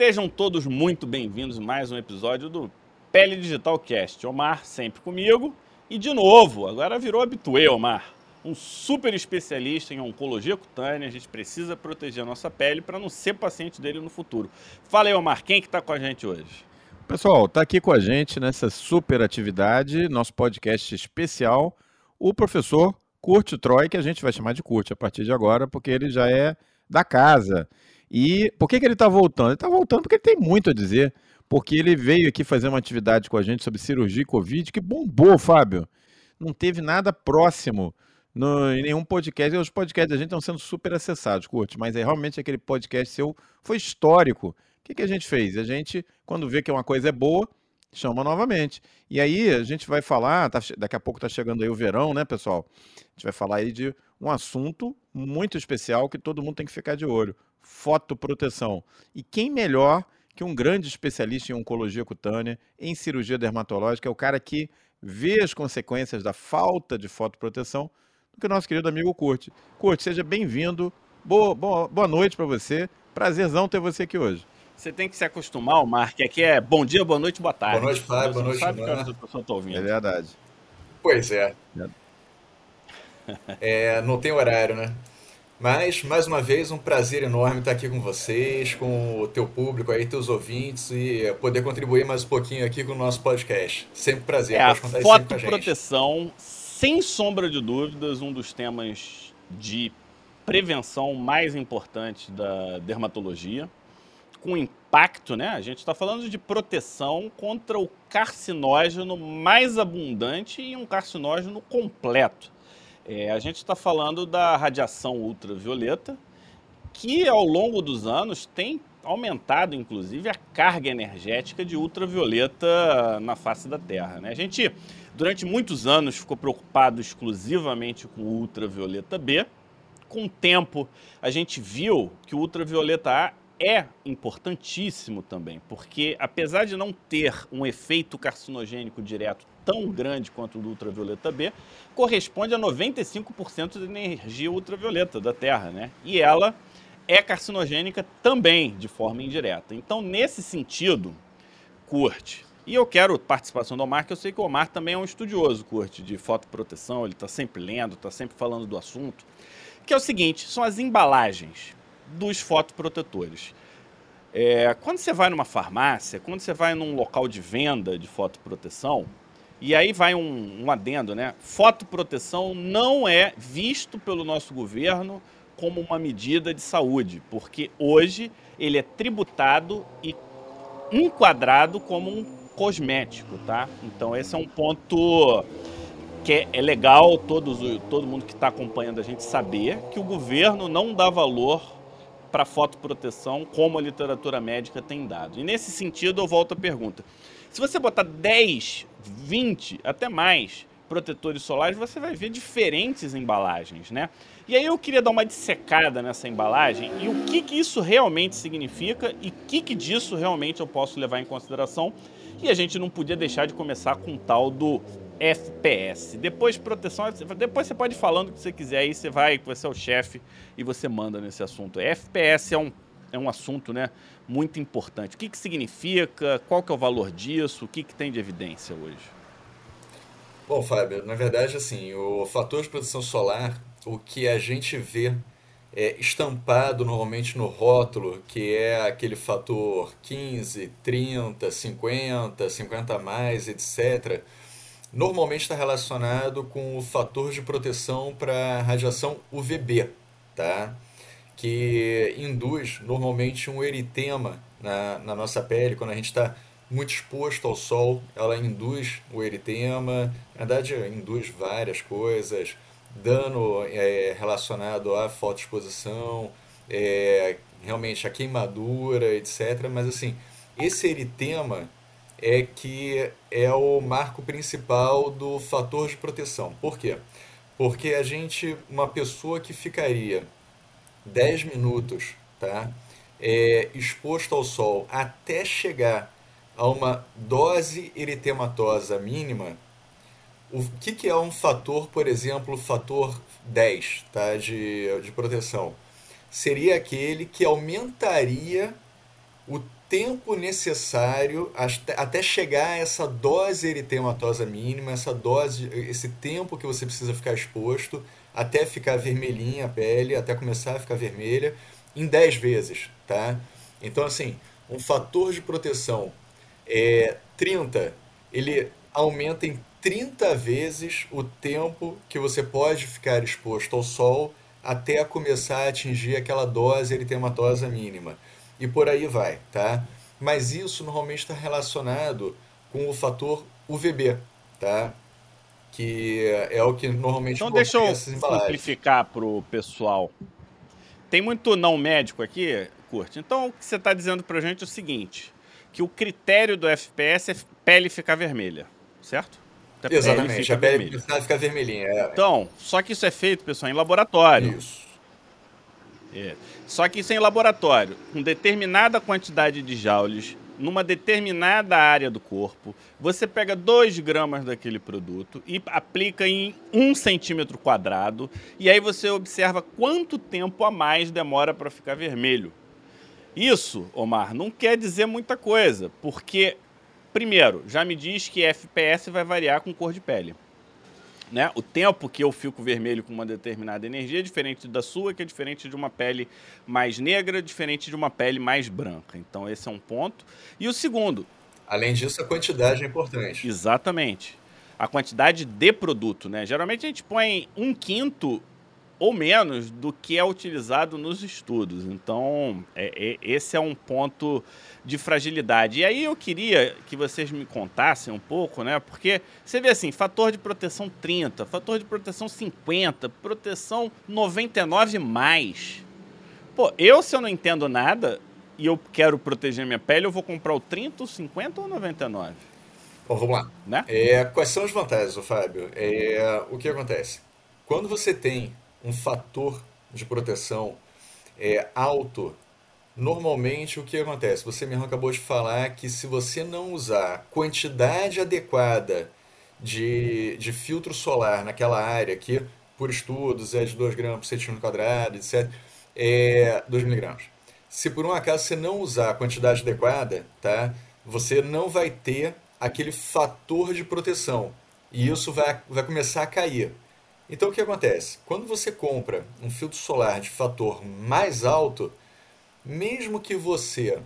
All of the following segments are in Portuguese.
Sejam todos muito bem-vindos a mais um episódio do Pele Digital Cast. Omar sempre comigo e de novo, agora virou habituê, Omar. Um super especialista em oncologia cutânea, a gente precisa proteger a nossa pele para não ser paciente dele no futuro. Fala aí, Omar, quem é que está com a gente hoje? Pessoal, está aqui com a gente nessa super atividade, nosso podcast especial, o professor Kurt Troy, que a gente vai chamar de Kurt a partir de agora, porque ele já é da casa. E por que, que ele está voltando? Ele está voltando porque ele tem muito a dizer. Porque ele veio aqui fazer uma atividade com a gente sobre cirurgia e Covid que bombou, Fábio. Não teve nada próximo no, em nenhum podcast. Os podcasts da gente estão sendo super acessados, Curte, mas é realmente aquele podcast seu foi histórico. O que, que a gente fez? A gente, quando vê que uma coisa é boa, chama novamente. E aí a gente vai falar, tá, daqui a pouco está chegando aí o verão, né, pessoal? A gente vai falar aí de um assunto muito especial que todo mundo tem que ficar de olho fotoproteção. E quem melhor que um grande especialista em oncologia cutânea, em cirurgia dermatológica, é o cara que vê as consequências da falta de fotoproteção do que o nosso querido amigo Curte. Curte, seja bem-vindo. Boa, boa, boa noite para você. Prazerzão ter você aqui hoje. Você tem que se acostumar, Mark, que aqui é bom dia, boa noite, boa tarde. Boa noite, Fábio. Boa noite, sabe que pessoa está ouvindo. É verdade. Pois é. é. Não tem horário, né? Mas, mais uma vez, um prazer enorme estar aqui com vocês, com o teu público aí, teus ouvintes e poder contribuir mais um pouquinho aqui com o nosso podcast. Sempre prazer. É, a fotoproteção, sem sombra de dúvidas, um dos temas de prevenção mais importantes da dermatologia, com impacto, né? A gente está falando de proteção contra o carcinógeno mais abundante e um carcinógeno completo. É, a gente está falando da radiação ultravioleta, que ao longo dos anos tem aumentado, inclusive, a carga energética de ultravioleta na face da Terra. Né? A gente, durante muitos anos, ficou preocupado exclusivamente com o ultravioleta B. Com o tempo, a gente viu que o ultravioleta A é importantíssimo também, porque apesar de não ter um efeito carcinogênico direto tão grande quanto o do ultravioleta B, corresponde a 95% da energia ultravioleta da Terra, né? E ela é carcinogênica também, de forma indireta. Então, nesse sentido, curte. E eu quero participação do Omar, que eu sei que o Omar também é um estudioso, curte, de fotoproteção, ele está sempre lendo, está sempre falando do assunto. Que é o seguinte, são as embalagens dos fotoprotetores. É, quando você vai numa farmácia, quando você vai num local de venda de fotoproteção, e aí vai um, um adendo, né? Fotoproteção não é visto pelo nosso governo como uma medida de saúde, porque hoje ele é tributado e enquadrado como um cosmético, tá? Então esse é um ponto que é, legal todos, todo mundo que está acompanhando a gente saber que o governo não dá valor para fotoproteção como a literatura médica tem dado. E nesse sentido eu volto à pergunta. Se você botar 10, 20, até mais protetores solares, você vai ver diferentes embalagens, né? E aí eu queria dar uma dissecada nessa embalagem e o que, que isso realmente significa e o que, que disso realmente eu posso levar em consideração. E a gente não podia deixar de começar com o tal do FPS. Depois proteção, depois você pode ir falando o que você quiser aí, você vai, você é o chefe e você manda nesse assunto. FPS é um é um assunto né, muito importante. O que, que significa? Qual que é o valor disso? O que, que tem de evidência hoje? Bom, Fábio, na verdade, assim, o fator de proteção solar, o que a gente vê é estampado normalmente no rótulo, que é aquele fator 15, 30, 50, 50 a mais, etc., normalmente está relacionado com o fator de proteção para radiação UVB, tá? Que induz normalmente um eritema na, na nossa pele, quando a gente está muito exposto ao sol, ela induz o eritema, na verdade induz várias coisas, dano é, relacionado à fotoexposição, é, realmente a queimadura, etc. Mas assim, esse eritema é que é o marco principal do fator de proteção. Por quê? Porque a gente, uma pessoa que ficaria 10 minutos tá? É, exposto ao sol até chegar a uma dose eritematosa mínima, o que, que é um fator, por exemplo, fator 10 tá? de, de proteção? Seria aquele que aumentaria o tempo necessário até chegar a essa dose eritematosa mínima, essa dose, esse tempo que você precisa ficar exposto até ficar vermelhinha a pele, até começar a ficar vermelha, em 10 vezes, tá? Então, assim, um fator de proteção é 30, ele aumenta em 30 vezes o tempo que você pode ficar exposto ao sol até começar a atingir aquela dose eritematosa mínima. E por aí vai, tá? Mas isso normalmente está relacionado com o fator UVB, tá? Que é o que normalmente Então deixa eu simplificar para o pessoal. Tem muito não médico aqui, Curte. Então o que você está dizendo para a gente é o seguinte, que o critério do FPS é pele ficar vermelha, certo? Exatamente, a pele precisa ficar vermelhinha. É. Então, só que isso é feito, pessoal, em laboratório. Isso. É. Só que isso é em laboratório, com determinada quantidade de joules, numa determinada área do corpo. Você pega 2 gramas daquele produto e aplica em 1 um centímetro quadrado, e aí você observa quanto tempo a mais demora para ficar vermelho. Isso, Omar, não quer dizer muita coisa, porque Primeiro, já me diz que FPS vai variar com cor de pele. Né? O tempo que eu fico vermelho com uma determinada energia é diferente da sua, que é diferente de uma pele mais negra, diferente de uma pele mais branca. Então, esse é um ponto. E o segundo. Além disso, a quantidade é importante. Exatamente. A quantidade de produto, né? Geralmente a gente põe um quinto ou menos do que é utilizado nos estudos. Então, é, é, esse é um ponto de fragilidade. E aí eu queria que vocês me contassem um pouco, né? Porque você vê assim, fator de proteção 30, fator de proteção 50, proteção 99 mais. Pô, eu se eu não entendo nada e eu quero proteger minha pele, eu vou comprar o 30, o 50 ou o 99? Bom, vamos lá. Né? É, quais são as vantagens, Fábio? É, o que acontece? Quando você tem um fator de proteção é, alto, normalmente o que acontece? Você mesmo acabou de falar que se você não usar a quantidade adequada de, de filtro solar naquela área, que por estudos é de 2 gramas por centímetro quadrado, etc., é 2 miligramas. Se por um acaso você não usar a quantidade adequada, tá, você não vai ter aquele fator de proteção. E isso vai, vai começar a cair. Então o que acontece? Quando você compra um filtro solar de fator mais alto, mesmo que você,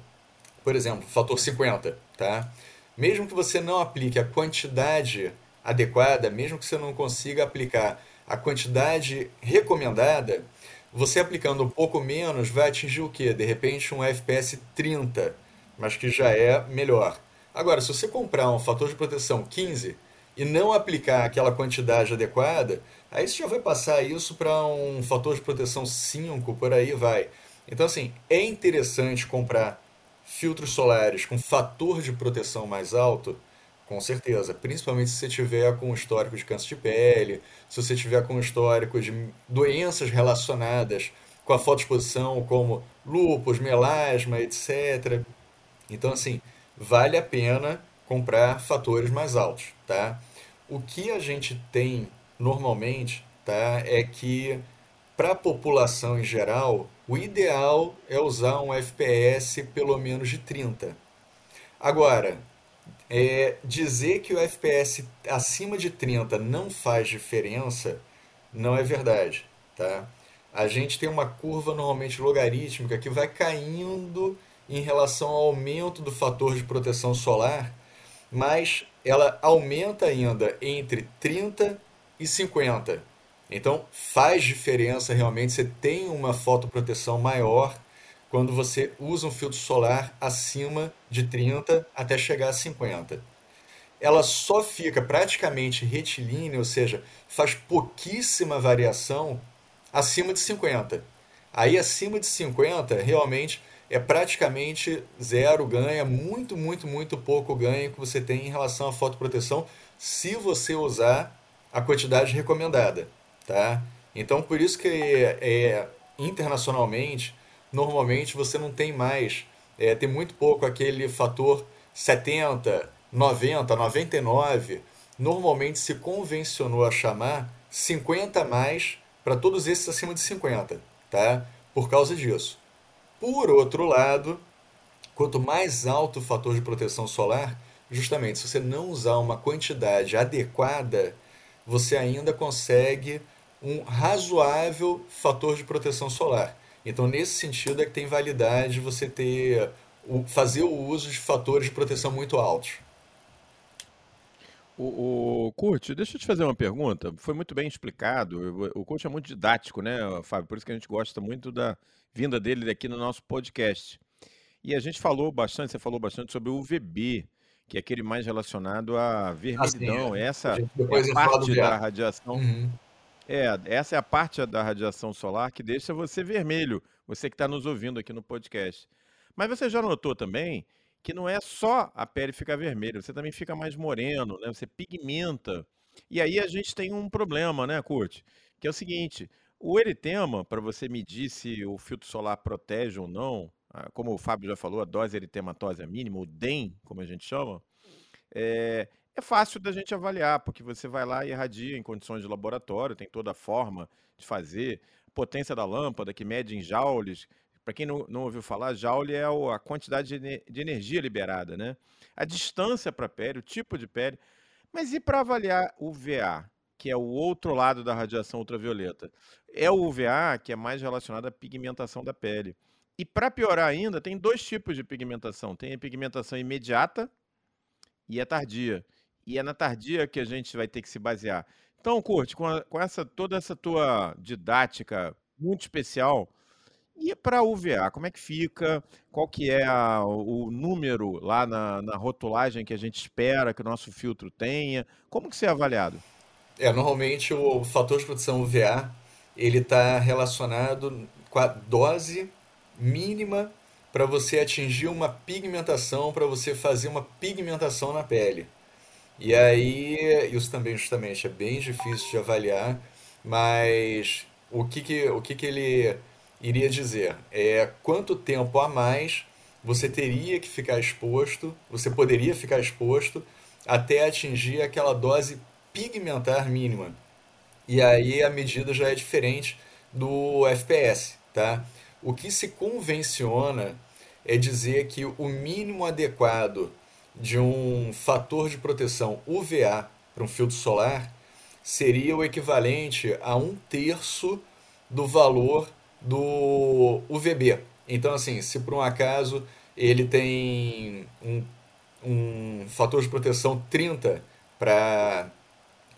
por exemplo, fator 50, tá? Mesmo que você não aplique a quantidade adequada, mesmo que você não consiga aplicar a quantidade recomendada, você aplicando um pouco menos vai atingir o quê? De repente um FPS 30, mas que já é melhor. Agora, se você comprar um fator de proteção 15 e não aplicar aquela quantidade adequada, Aí você já vai passar isso para um fator de proteção 5, por aí vai. Então, assim, é interessante comprar filtros solares com fator de proteção mais alto, com certeza. Principalmente se você tiver com histórico de câncer de pele, se você tiver com histórico de doenças relacionadas com a fotoexposição, como lúpus, melasma, etc. Então, assim, vale a pena comprar fatores mais altos, tá? O que a gente tem normalmente, tá, é que para a população em geral, o ideal é usar um FPS pelo menos de 30. Agora, é, dizer que o FPS acima de 30 não faz diferença não é verdade. Tá? A gente tem uma curva normalmente logarítmica que vai caindo em relação ao aumento do fator de proteção solar, mas ela aumenta ainda entre 30 e 50. Então faz diferença realmente, você tem uma fotoproteção maior quando você usa um filtro solar acima de 30 até chegar a 50. Ela só fica praticamente retilínea, ou seja, faz pouquíssima variação acima de 50. Aí acima de 50 realmente é praticamente zero ganha, muito, muito, muito pouco ganho que você tem em relação à fotoproteção se você usar a quantidade recomendada, tá? Então, por isso que é, internacionalmente, normalmente você não tem mais, é, tem muito pouco aquele fator 70, 90, 99. Normalmente se convencionou a chamar 50 mais para todos esses acima de 50, tá? Por causa disso. Por outro lado, Quanto mais alto o fator de proteção solar, justamente se você não usar uma quantidade adequada, você ainda consegue um razoável fator de proteção solar. Então, nesse sentido, é que tem validade você ter fazer o uso de fatores de proteção muito altos. O, o Kurt, deixa eu te fazer uma pergunta. Foi muito bem explicado. O Kurt é muito didático, né, Fábio? Por isso que a gente gosta muito da vinda dele aqui no nosso podcast. E a gente falou bastante, você falou bastante sobre o UVB, que é aquele mais relacionado à vermelhidão. Ah, é. Essa é parte da radiação. Uhum. É, essa é a parte da radiação solar que deixa você vermelho, você que está nos ouvindo aqui no podcast. Mas você já notou também que não é só a pele ficar vermelha, você também fica mais moreno, né? Você pigmenta. E aí a gente tem um problema, né, Kurt? Que é o seguinte: o eritema, para você medir se o filtro solar protege ou não, como o Fábio já falou, a dose eritematosa mínima, o DEM, como a gente chama, é, é fácil da gente avaliar, porque você vai lá e irradia em condições de laboratório, tem toda a forma de fazer, potência da lâmpada, que mede em joules, para quem não, não, ouviu falar, Joule é a quantidade de, energia liberada, né? A distância para a pele, o tipo de pele. Mas e para avaliar o VA, que é o outro lado da radiação ultravioleta? É o UVA que é mais relacionado à pigmentação da pele. E para piorar ainda, tem dois tipos de pigmentação. Tem a pigmentação imediata e a tardia. E é na tardia que a gente vai ter que se basear. Então, Curte, com, a, com essa toda essa tua didática muito especial, e para UVA, como é que fica? Qual que é a, o número lá na, na, rotulagem que a gente espera que o nosso filtro tenha? Como que isso é avaliado? É, normalmente o fator de proteção UVA ele está relacionado com a dose mínima para você atingir uma pigmentação, para você fazer uma pigmentação na pele. E aí, isso também justamente é bem difícil de avaliar, mas o que que, o que, que ele iria dizer é quanto tempo a mais você teria que ficar exposto, você poderia ficar exposto até atingir aquela dose pigmentar mínima. E aí a medida já é diferente do FPS, tá? O que se convenciona é dizer que o mínimo adequado de um fator de proteção UVA para um filtro solar seria o equivalente a um terço do valor do UVB. Então, assim, se por um acaso ele tem um, um fator de proteção 30 para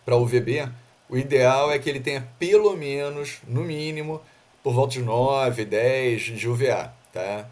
UVB, o ideal é que ele tenha pelo menos, no mínimo, por volta de 9, 10 de UVA. Tá?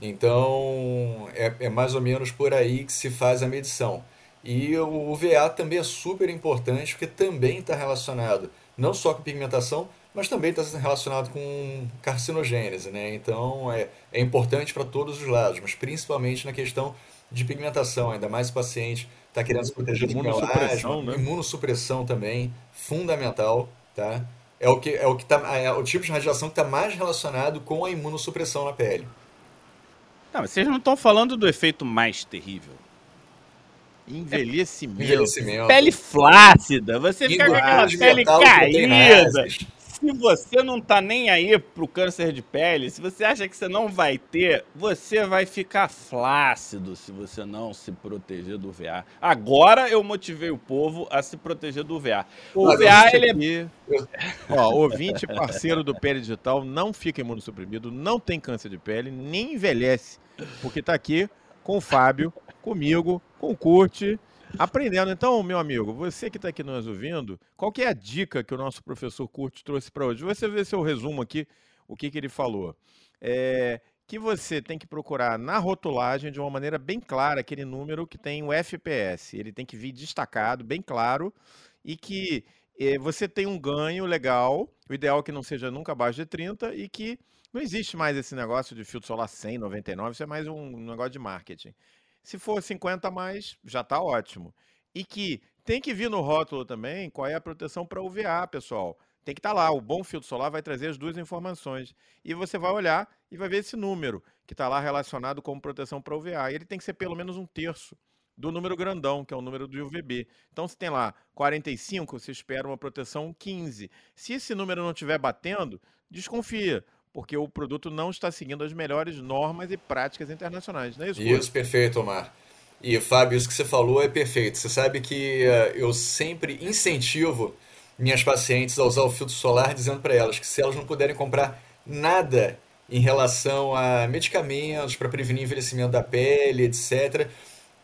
Então, é, é mais ou menos por aí que se faz a medição. E o UVA também é super importante, porque também está relacionado não só com pigmentação, mas também está relacionado com carcinogênese, né? Então é, é importante para todos os lados, mas principalmente na questão de pigmentação, ainda mais o paciente está querendo se proteger do imunossupressão, né? imunossupressão também, fundamental, tá? É o que é o que tá, é o tipo de radiação que está mais relacionado com a imunossupressão na pele. Não, mas vocês não estão falando do efeito mais terrível. Envelhecimento. Envelhecimento. Pele flácida. Você fica com aquela pele caída se você não tá nem aí pro câncer de pele, se você acha que você não vai ter, você vai ficar flácido se você não se proteger do VA. Agora eu motivei o povo a se proteger do VA. O VA, ele é... Ó, ouvinte parceiro do Pele Digital não fica imunossuprimido, não tem câncer de pele, nem envelhece, porque tá aqui com o Fábio, comigo, com o Curte Aprendendo. Então, meu amigo, você que está aqui nos ouvindo, qual é a dica que o nosso professor Curto trouxe para hoje? Você vê seu resumo aqui, o que, que ele falou. É, que você tem que procurar na rotulagem de uma maneira bem clara aquele número que tem o FPS. Ele tem que vir destacado, bem claro, e que é, você tem um ganho legal. O ideal é que não seja nunca abaixo de 30 e que não existe mais esse negócio de filtro solar 100, 99, isso é mais um negócio de marketing. Se for 50 a mais, já está ótimo. E que tem que vir no rótulo também qual é a proteção para UVA, pessoal. Tem que estar tá lá. O bom filtro solar vai trazer as duas informações. E você vai olhar e vai ver esse número que está lá relacionado com proteção para UVA. E ele tem que ser pelo menos um terço do número grandão, que é o número do UVB. Então, se tem lá 45, você espera uma proteção 15. Se esse número não estiver batendo, desconfia porque o produto não está seguindo as melhores normas e práticas internacionais, não é isso? Isso, perfeito, Omar. E, Fábio, isso que você falou é perfeito. Você sabe que uh, eu sempre incentivo minhas pacientes a usar o filtro solar, dizendo para elas que se elas não puderem comprar nada em relação a medicamentos para prevenir envelhecimento da pele, etc.,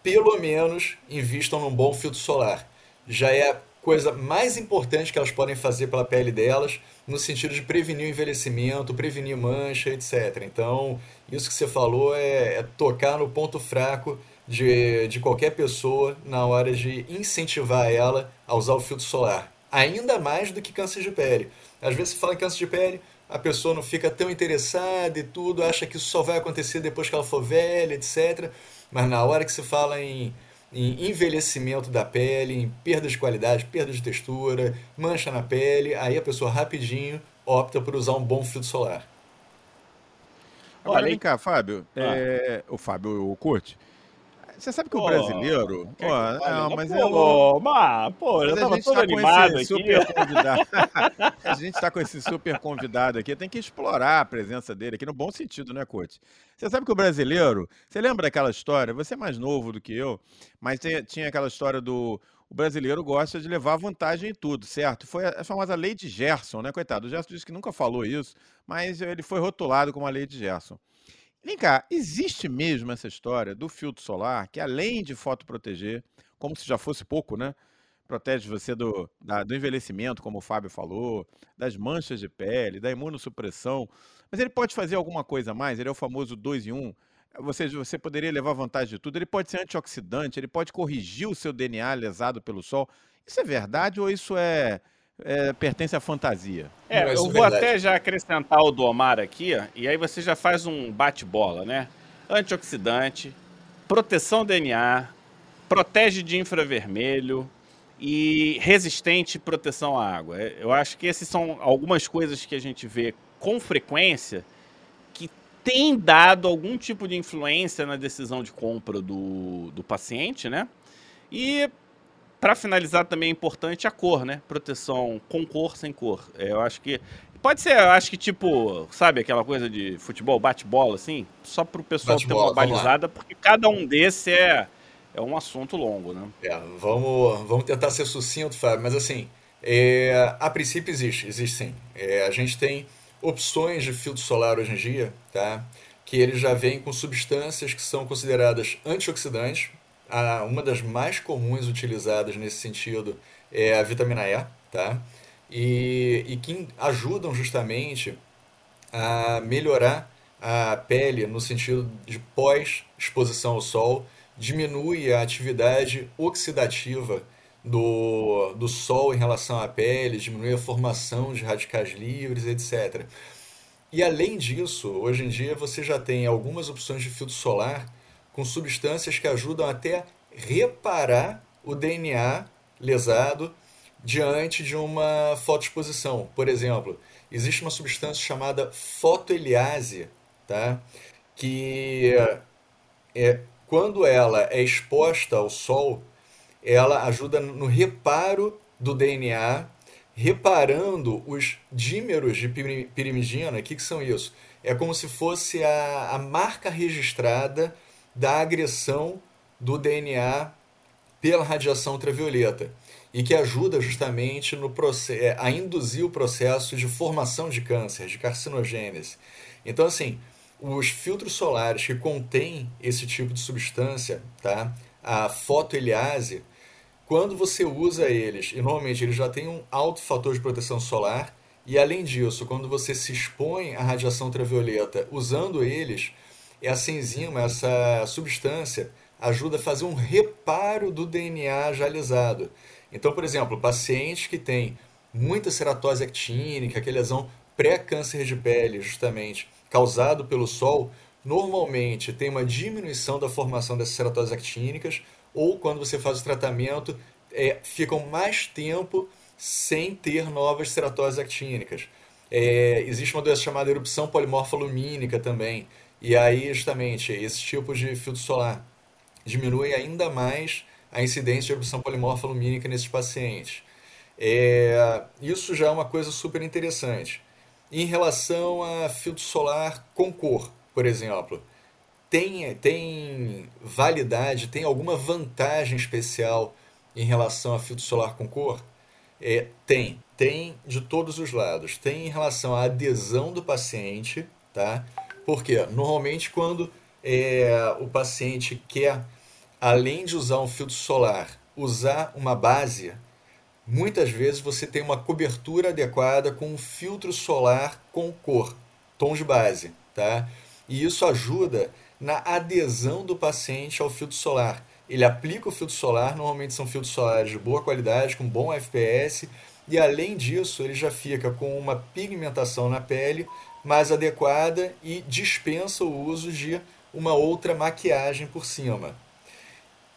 pelo menos invistam num bom filtro solar. Já é coisa mais importante que elas podem fazer pela pele delas, no sentido de prevenir o envelhecimento, prevenir mancha, etc. Então, isso que você falou é, é tocar no ponto fraco de, de qualquer pessoa na hora de incentivar ela a usar o filtro solar. Ainda mais do que câncer de pele. Às vezes você fala em câncer de pele, a pessoa não fica tão interessada e tudo, acha que isso só vai acontecer depois que ela for velha, etc. Mas na hora que se fala em, em envelhecimento da pele, em perda de qualidade, perda de textura, mancha na pele, aí a pessoa rapidinho opta por usar um bom filtro solar. Agora, vem cá, Fábio. Ah. É... O Fábio o curte. Você sabe que o brasileiro. Pô, não, mas pô, eu. Mas, pô, eu tava todo tá animado aqui. Super convidado. a gente tá com esse super convidado aqui, tem que explorar a presença dele aqui no bom sentido, né, Coach? Você sabe que o brasileiro. Você lembra daquela história? Você é mais novo do que eu, mas tinha aquela história do. O brasileiro gosta de levar vantagem em tudo, certo? Foi a famosa lei de Gerson, né? Coitado, o Gerson disse que nunca falou isso, mas ele foi rotulado como a lei de Gerson. Vem cá, existe mesmo essa história do filtro solar que, além de fotoproteger, como se já fosse pouco, né? Protege você do, da, do envelhecimento, como o Fábio falou, das manchas de pele, da imunossupressão. Mas ele pode fazer alguma coisa mais? Ele é o famoso 2 em 1. Um. Você, você poderia levar vantagem de tudo. Ele pode ser antioxidante, ele pode corrigir o seu DNA lesado pelo sol. Isso é verdade ou isso é é, pertence à fantasia. É, eu vou verdade. até já acrescentar o do Omar aqui, e aí você já faz um bate-bola, né? Antioxidante, proteção DNA, protege de infravermelho e resistente proteção à água. É, eu acho que essas são algumas coisas que a gente vê com frequência que tem dado algum tipo de influência na decisão de compra do, do paciente, né? E para finalizar também é importante a cor, né? Proteção com cor, sem cor. É, eu acho que pode ser, eu acho que tipo, sabe aquela coisa de futebol bate-bola assim, só para o pessoal ter uma balizada, porque cada um desse é é um assunto longo, né? É, vamos vamos tentar ser sucinto, Fábio, mas assim, é, a princípio existe, existe sim. É, a gente tem opções de filtro solar hoje em dia, tá? Que eles já vêm com substâncias que são consideradas antioxidantes, a, uma das mais comuns utilizadas nesse sentido é a vitamina E, tá? E, e que ajudam justamente a melhorar a pele no sentido de pós-exposição ao sol, diminui a atividade oxidativa do, do sol em relação à pele, diminui a formação de radicais livres, etc. E além disso, hoje em dia você já tem algumas opções de filtro solar com substâncias que ajudam até reparar o DNA lesado diante de uma fotoexposição. Por exemplo, existe uma substância chamada fotoeliase, tá? que é, quando ela é exposta ao sol, ela ajuda no reparo do DNA, reparando os dímeros de pirimidina. O que, que são isso? É como se fosse a, a marca registrada da agressão do DNA pela radiação ultravioleta e que ajuda justamente no é, a induzir o processo de formação de câncer, de carcinogênese. Então, assim, os filtros solares que contêm esse tipo de substância, tá? a fotoeliase, quando você usa eles, e normalmente eles já têm um alto fator de proteção solar, e além disso, quando você se expõe à radiação ultravioleta usando eles, essa enzima, essa substância, ajuda a fazer um reparo do DNA já lisado. Então, por exemplo, pacientes que têm muita ceratose actínica, aquele lesão pré-câncer de pele, justamente, causado pelo sol, normalmente tem uma diminuição da formação dessas ceratoses actínicas, ou quando você faz o tratamento, é, ficam mais tempo sem ter novas ceratoses actínicas. É, existe uma doença chamada erupção polimorfa lumínica também, e aí, justamente, esse tipo de filtro solar diminui ainda mais a incidência de erupção polimorfa lumínica nesses pacientes. É, isso já é uma coisa super interessante. em relação a filtro solar com cor, por exemplo, tem, tem validade, tem alguma vantagem especial em relação a filtro solar com cor? É, tem, tem de todos os lados. Tem em relação à adesão do paciente, tá? Porque normalmente quando é, o paciente quer, além de usar um filtro solar, usar uma base, muitas vezes você tem uma cobertura adequada com um filtro solar com cor, tom de base, tá? E isso ajuda na adesão do paciente ao filtro solar. Ele aplica o filtro solar, normalmente são filtros solares de boa qualidade, com bom FPS, e além disso, ele já fica com uma pigmentação na pele mais adequada e dispensa o uso de uma outra maquiagem por cima.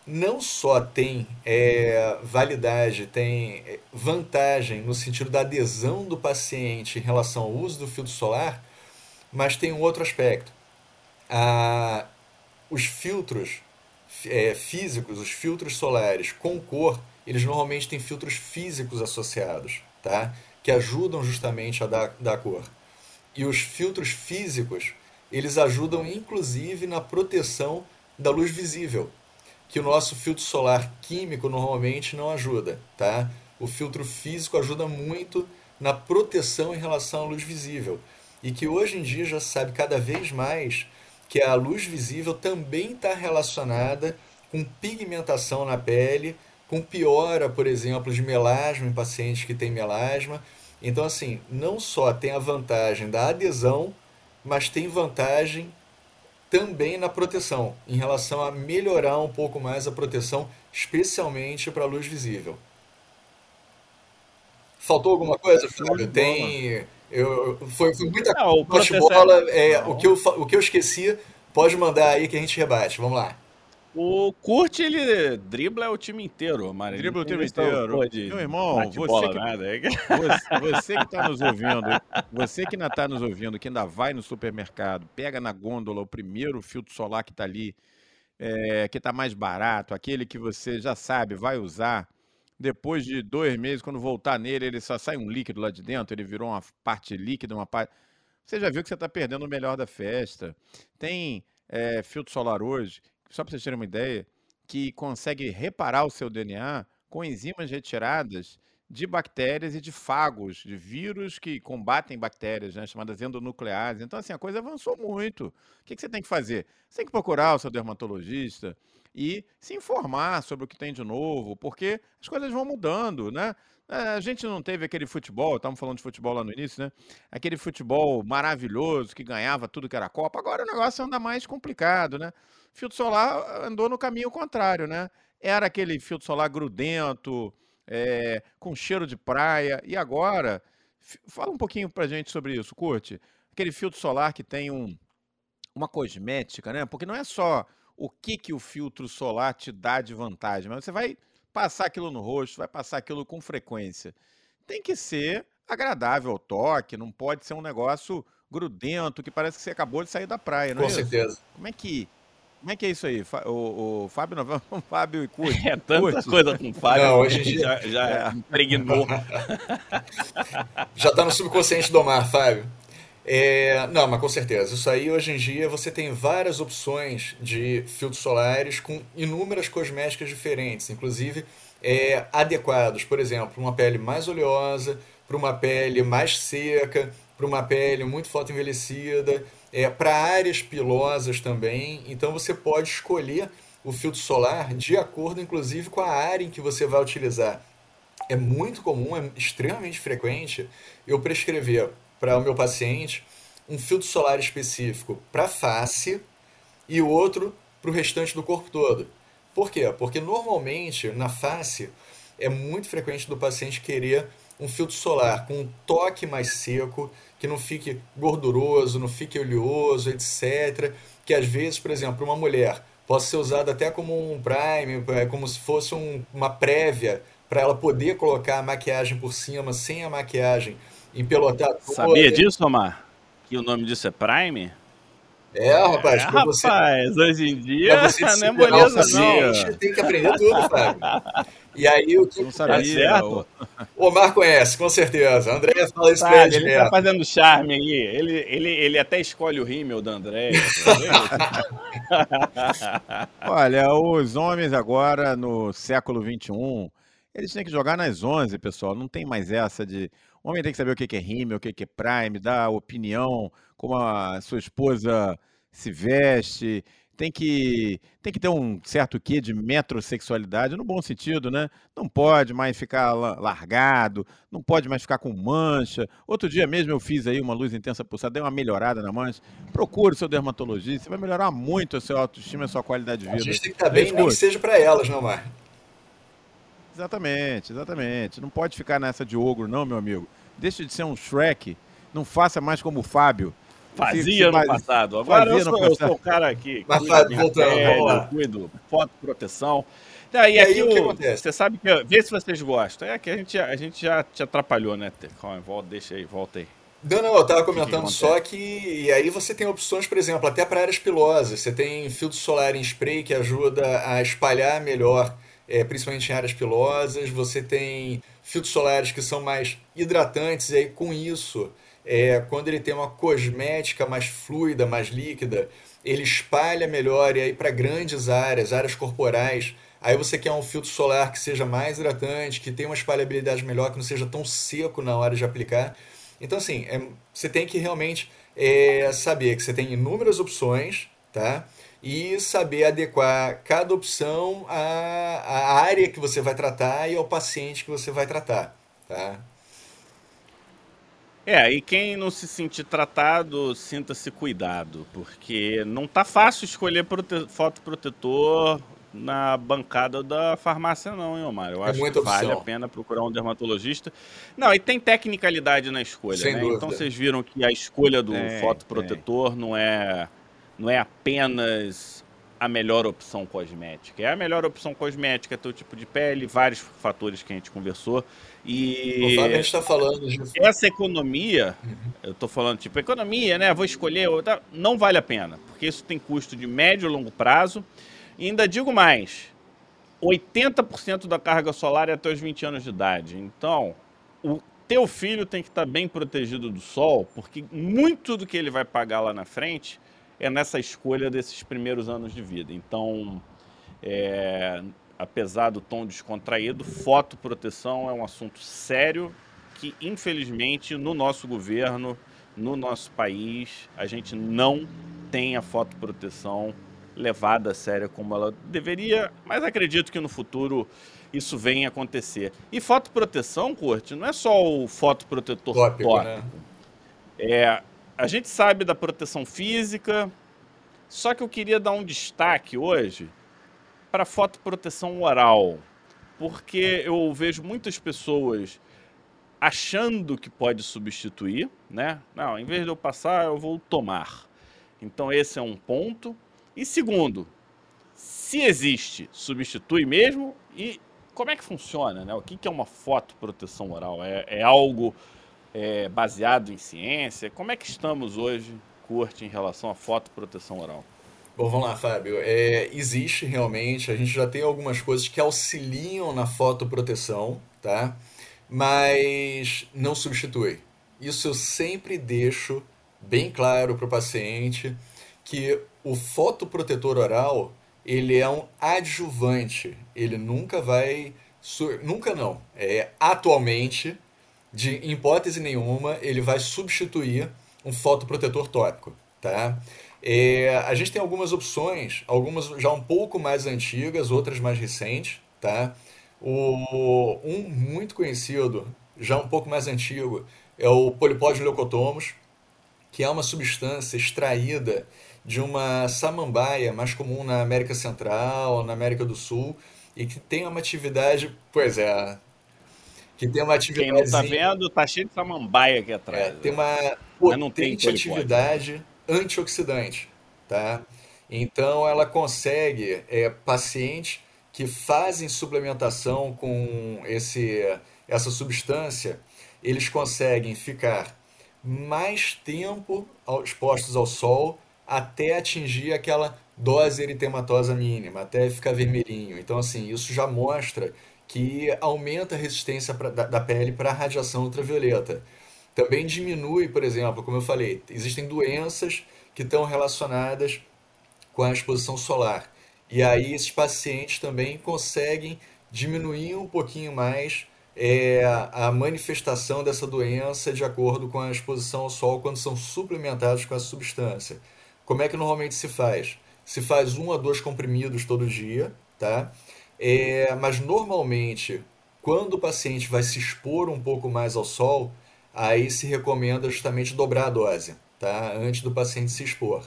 Não só tem é, validade, tem é, vantagem no sentido da adesão do paciente em relação ao uso do filtro solar, mas tem um outro aspecto a, os filtros é, físicos, os filtros solares com cor, eles normalmente têm filtros físicos associados, tá? que ajudam justamente a dar, dar cor. E os filtros físicos, eles ajudam inclusive na proteção da luz visível, que o nosso filtro solar químico normalmente não ajuda. Tá? O filtro físico ajuda muito na proteção em relação à luz visível. E que hoje em dia já sabe cada vez mais que a luz visível também está relacionada com pigmentação na pele, com piora, por exemplo, de melasma em pacientes que têm melasma. Então, assim, não só tem a vantagem da adesão, mas tem vantagem também na proteção, em relação a melhorar um pouco mais a proteção, especialmente para a luz visível. Faltou alguma coisa, Fábio? Tem eu, foi, foi muita não, bola. É, o, que eu, o que eu esqueci, pode mandar aí que a gente rebate. Vamos lá. O Kurt, ele dribla o time inteiro, Mário. Dribla o time inteiro. Meu irmão, você que, você, você que está nos ouvindo, você que ainda está nos ouvindo, que ainda vai no supermercado, pega na gôndola o primeiro filtro solar que está ali, é, que está mais barato, aquele que você já sabe, vai usar, depois de dois meses, quando voltar nele, ele só sai um líquido lá de dentro, ele virou uma parte líquida, uma parte. Você já viu que você está perdendo o melhor da festa. Tem é, filtro solar hoje, só para vocês terem uma ideia, que consegue reparar o seu DNA com enzimas retiradas de bactérias e de fagos, de vírus que combatem bactérias, né, chamadas endonucleases. Então, assim, a coisa avançou muito. O que, que você tem que fazer? Você tem que procurar o seu dermatologista, e se informar sobre o que tem de novo, porque as coisas vão mudando, né? É, a gente não teve aquele futebol, estávamos falando de futebol lá no início, né? Aquele futebol maravilhoso que ganhava tudo que era Copa. Agora o negócio anda mais complicado, né? Filtro solar andou no caminho contrário, né? Era aquele filtro solar grudento, é, com cheiro de praia. E agora, fala um pouquinho pra gente sobre isso, curte. Aquele filtro solar que tem um, uma cosmética, né? Porque não é só o que, que o filtro solar te dá de vantagem, mas você vai passar aquilo no rosto, vai passar aquilo com frequência. Tem que ser agradável ao toque, não pode ser um negócio grudento que parece que você acabou de sair da praia, não com é certeza. Isso? Como é que como é que é isso aí? O, o Fábio, não, o Fábio e Curte. É tanta Curte. coisa com o Fábio. Não, hoje já, já é. impregnou. já está no subconsciente do mar, Fábio. É, não, mas com certeza. Isso aí, hoje em dia, você tem várias opções de filtros solares com inúmeras cosméticas diferentes, inclusive é, adequados, por exemplo, para uma pele mais oleosa, para uma pele mais seca, para uma pele muito fotoenvelhecida, é, para áreas pilosas também. Então, você pode escolher o filtro solar de acordo, inclusive, com a área em que você vai utilizar. É muito comum, é extremamente frequente eu prescrever para o meu paciente um filtro solar específico para face e outro para o restante do corpo todo. Por quê? Porque normalmente na face é muito frequente do paciente querer um filtro solar com um toque mais seco, que não fique gorduroso, não fique oleoso, etc. Que às vezes, por exemplo, uma mulher possa ser usado até como um prime, é, como se fosse um, uma prévia para ela poder colocar a maquiagem por cima sem a maquiagem empelotar. Sabia disso, Omar? Que o nome disso é Prime? É, rapaz. É, rapaz, você, hoje em dia você não é moleza, não. Tem que aprender tudo, Fábio. E aí, o que... Não sabia. Tá O Omar conhece, com certeza. André fala isso pra ele. Ele tá fazendo charme aí. Ele, ele, ele até escolhe o rímel da André. Olha, os homens agora, no século XXI, eles têm que jogar nas 11, pessoal. Não tem mais essa de. O homem tem que saber o que é rímel, o que é prime, dar opinião, como a sua esposa se veste tem que, tem que ter um certo quê de metrosexualidade, no bom sentido, né? Não pode mais ficar largado, não pode mais ficar com mancha. Outro dia mesmo eu fiz aí uma luz intensa pulsada, dei uma melhorada na mancha. Procure o seu dermatologista, você vai melhorar muito a sua autoestima e a sua qualidade de vida. A gente tem que estar bem, nem que seja para elas, não, Mar? Exatamente, exatamente. Não pode ficar nessa de ogro, não, meu amigo. Deixe de ser um Shrek. Não faça mais como o Fábio Fazia no passado. Agora eu sou, eu sou, o cara aqui. Mas voltando, pele, cuido, foto, proteção. Tá, e, e aqui o que acontece? Você sabe que. Vê se vocês gostam. É que a gente, a gente já te atrapalhou, né? Calma, volta, deixa aí, volta aí. Não, não, eu tava comentando que só que. E aí você tem opções, por exemplo, até para áreas pilosas. Você tem filtro solar em spray que ajuda a espalhar melhor, é, principalmente em áreas pilosas. Você tem filtros solares que são mais hidratantes, e aí com isso é, quando ele tem uma cosmética mais fluida, mais líquida, ele espalha melhor e aí para grandes áreas, áreas corporais. Aí você quer um filtro solar que seja mais hidratante, que tenha uma espalhabilidade melhor, que não seja tão seco na hora de aplicar. Então, assim, é, você tem que realmente é, saber que você tem inúmeras opções, tá? E saber adequar cada opção à, à área que você vai tratar e ao paciente que você vai tratar, tá? É, e quem não se sentir tratado, sinta-se cuidado, porque não tá fácil escolher prote fotoprotetor na bancada da farmácia não, hein, Omar? Eu é acho que vale a pena procurar um dermatologista. Não, e tem tecnicalidade na escolha, Sem né? Dúvida. Então vocês viram que a escolha do é, fotoprotetor não é não é apenas a melhor opção cosmética. É a melhor opção cosmética, teu tipo de pele, vários fatores que a gente conversou. E o a gente está falando de... essa economia, uhum. eu estou falando tipo economia, né? Vou escolher outra, não vale a pena, porque isso tem custo de médio e longo prazo. E ainda digo mais, 80% da carga solar é até os 20 anos de idade. Então, o teu filho tem que estar tá bem protegido do sol, porque muito do que ele vai pagar lá na frente é nessa escolha desses primeiros anos de vida. Então, é, apesar do tom descontraído, fotoproteção é um assunto sério que, infelizmente, no nosso governo, no nosso país, a gente não tem a fotoproteção levada a sério como ela deveria, mas acredito que no futuro isso venha a acontecer. E fotoproteção, Curte, não é só o fotoprotetor tópico. tópico. Né? É, a gente sabe da proteção física, só que eu queria dar um destaque hoje para fotoproteção oral, porque eu vejo muitas pessoas achando que pode substituir, né? Não, em vez de eu passar, eu vou tomar. Então esse é um ponto. E segundo, se existe, substitui mesmo e como é que funciona, né? O que é uma fotoproteção oral? É, é algo é, baseado em ciência? Como é que estamos hoje, Curte, em relação à fotoproteção oral? Bom, vamos lá, Fábio. É, existe realmente, a gente já tem algumas coisas que auxiliam na fotoproteção, tá? Mas não substitui. Isso eu sempre deixo bem claro para o paciente que o fotoprotetor oral ele é um adjuvante. Ele nunca vai. Nunca não. É, atualmente de hipótese nenhuma, ele vai substituir um fotoprotetor tópico, tá? É, a gente tem algumas opções, algumas já um pouco mais antigas, outras mais recentes, tá? O, um muito conhecido, já um pouco mais antigo, é o polipódio leucotomos, que é uma substância extraída de uma samambaia mais comum na América Central, na América do Sul, e que tem uma atividade, pois é, que tem uma atividade. Quem não tá vendo, tá cheio de samambaia aqui atrás. É, tem uma potente atividade antioxidante, tá? Então ela consegue é, pacientes que fazem suplementação com esse, essa substância, eles conseguem ficar mais tempo expostos ao sol até atingir aquela dose eritematosa mínima, até ficar vermelhinho. Então, assim, isso já mostra que aumenta a resistência pra, da, da pele para a radiação ultravioleta. Também diminui, por exemplo, como eu falei, existem doenças que estão relacionadas com a exposição solar. E aí esses pacientes também conseguem diminuir um pouquinho mais é, a manifestação dessa doença de acordo com a exposição ao sol quando são suplementados com essa substância. Como é que normalmente se faz? Se faz um a dois comprimidos todo dia, tá? É, mas normalmente, quando o paciente vai se expor um pouco mais ao sol, aí se recomenda justamente dobrar a dose, tá? Antes do paciente se expor.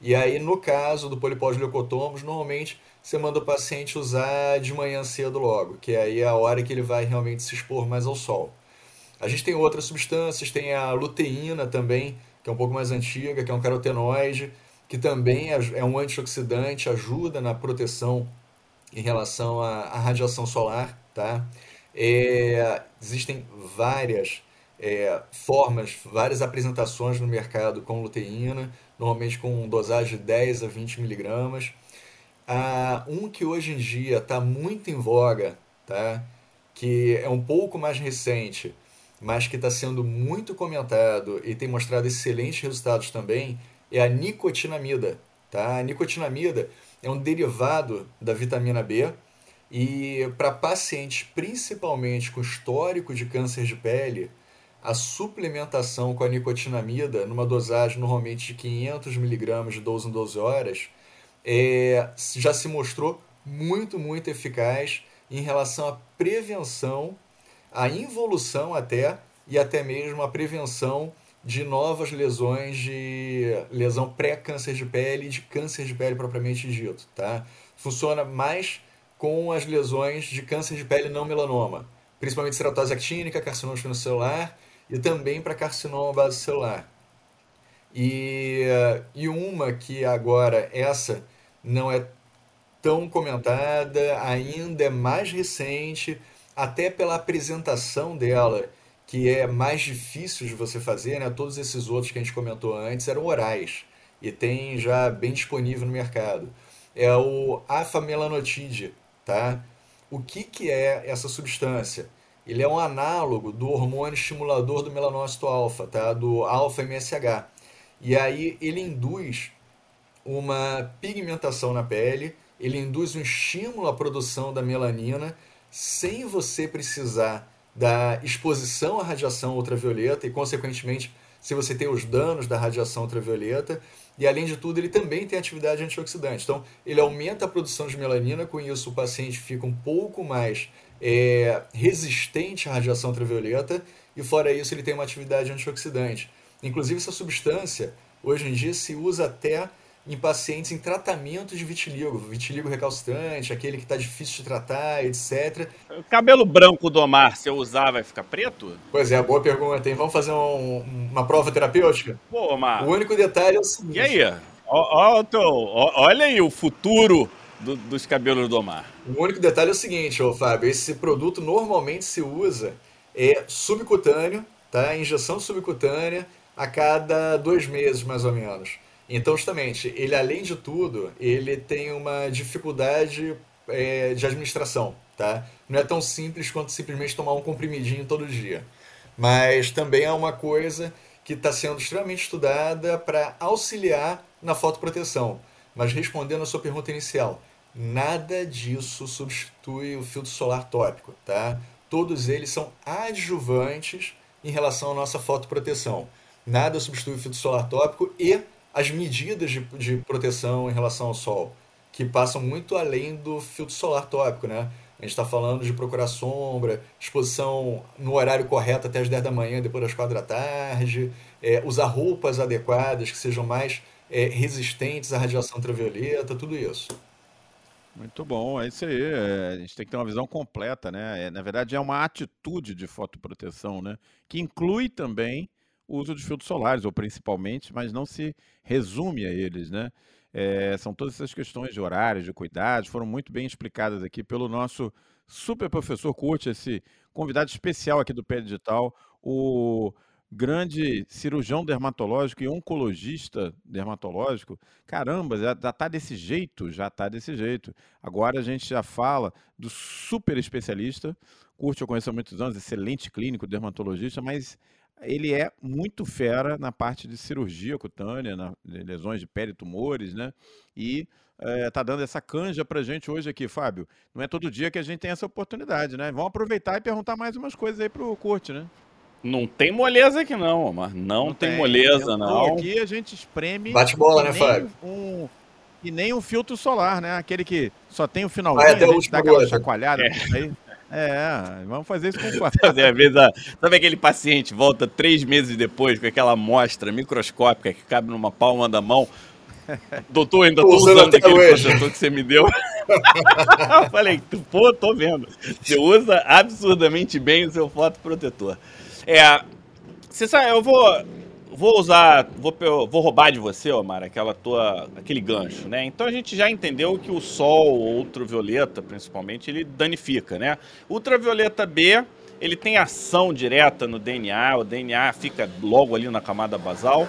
E aí, no caso do polipós leucotomos, normalmente você manda o paciente usar de manhã cedo logo, que aí é a hora que ele vai realmente se expor mais ao sol. A gente tem outras substâncias, tem a luteína também, que é um pouco mais antiga, que é um carotenoide, que também é, é um antioxidante, ajuda na proteção em relação à, à radiação solar, tá? É, existem várias é, formas, várias apresentações no mercado com luteína, normalmente com dosagem de 10 a 20 miligramas. Ah, um que hoje em dia está muito em voga, tá? que é um pouco mais recente, mas que está sendo muito comentado e tem mostrado excelentes resultados também, é a nicotinamida. Tá? A nicotinamida é um derivado da vitamina B e para pacientes principalmente com histórico de câncer de pele, a suplementação com a nicotinamida, numa dosagem normalmente de 500 miligramas de 12 em 12 horas, é, já se mostrou muito, muito eficaz em relação à prevenção, à involução até, e até mesmo a prevenção de novas lesões de lesão pré-câncer de pele e de câncer de pele propriamente dito. Tá? Funciona mais com as lesões de câncer de pele não melanoma, principalmente ceratose actínica, carcinoma celular e também para carcinoma base celular. E, e uma que agora essa não é tão comentada, ainda é mais recente, até pela apresentação dela, que é mais difícil de você fazer, né? Todos esses outros que a gente comentou antes eram orais e tem já bem disponível no mercado. É o afamelanotide, tá? O que, que é essa substância? Ele é um análogo do hormônio estimulador do melanócito alfa, tá? do alfa-MSH. E aí ele induz uma pigmentação na pele, ele induz um estímulo à produção da melanina sem você precisar da exposição à radiação ultravioleta e, consequentemente, se você tem os danos da radiação ultravioleta. E, além de tudo, ele também tem atividade antioxidante. Então, ele aumenta a produção de melanina, com isso o paciente fica um pouco mais é, resistente à radiação ultravioleta e, fora isso, ele tem uma atividade antioxidante. Inclusive, essa substância, hoje em dia, se usa até em pacientes em tratamento de vitiligo, vitiligo recalcitrante, aquele que está difícil de tratar, etc. O cabelo branco do Omar, se eu usar, vai ficar preto? Pois é, boa pergunta. Hein? Vamos fazer um, uma prova terapêutica? Pô, Omar. O único detalhe é o seguinte. E aí? Ó, ó, olha aí o futuro do, dos cabelos do Omar. O único detalhe é o seguinte, ô Fábio, esse produto normalmente se usa é subcutâneo, tá? Injeção subcutânea a cada dois meses, mais ou menos. Então, justamente, ele além de tudo, ele tem uma dificuldade é, de administração, tá? Não é tão simples quanto simplesmente tomar um comprimidinho todo dia. Mas também é uma coisa que está sendo extremamente estudada para auxiliar na fotoproteção. Mas respondendo a sua pergunta inicial, nada disso substitui o filtro solar tópico, tá? Todos eles são adjuvantes em relação à nossa fotoproteção. Nada substitui o filtro solar tópico e as medidas de, de proteção em relação ao sol, que passam muito além do filtro solar tópico, né? A gente está falando de procurar sombra, exposição no horário correto até as 10 da manhã, depois das 4 da tarde, é, usar roupas adequadas que sejam mais é, resistentes à radiação ultravioleta, tudo isso. Muito bom, é isso aí. É, a gente tem que ter uma visão completa, né? É, na verdade, é uma atitude de fotoproteção, né? Que inclui também o uso de filtros solares, ou principalmente, mas não se resume a eles, né? É, são todas essas questões de horários, de cuidados, foram muito bem explicadas aqui pelo nosso super professor Curte, esse convidado especial aqui do Pé Digital, o grande cirurgião dermatológico e oncologista dermatológico, caramba, já está desse jeito, já está desse jeito. Agora a gente já fala do super especialista, curte eu conheço há muitos anos, excelente clínico, dermatologista, mas ele é muito fera na parte de cirurgia cutânea, na, de lesões de pele, tumores, né? E está eh, dando essa canja para gente hoje aqui, Fábio. Não é todo dia que a gente tem essa oportunidade, né? Vamos aproveitar e perguntar mais umas coisas aí para o Curte, né? Não tem moleza aqui não, mas não, não tem, tem, moleza não. Aqui a gente espreme. Bate bola, né, Fábio? Um, e nem um filtro solar, né? Aquele que só tem o finalzinho, Vai até a gente dá aquela chacoalhada. É. Aí. É, vamos fazer isso com força. Às vezes, sabe aquele paciente volta três meses depois com aquela amostra microscópica que cabe numa palma da mão? Doutor, ainda tô usando, usando aquele protetor que você me deu. Eu falei, pô, tô vendo. Você usa absurdamente bem o seu fotoprotetor. É, você sabe, eu vou, vou usar, vou, vou roubar de você, Omar, aquela tua, aquele gancho, né? Então a gente já entendeu que o sol, ultravioleta, principalmente, ele danifica, né? Ultravioleta B, ele tem ação direta no DNA, o DNA fica logo ali na camada basal.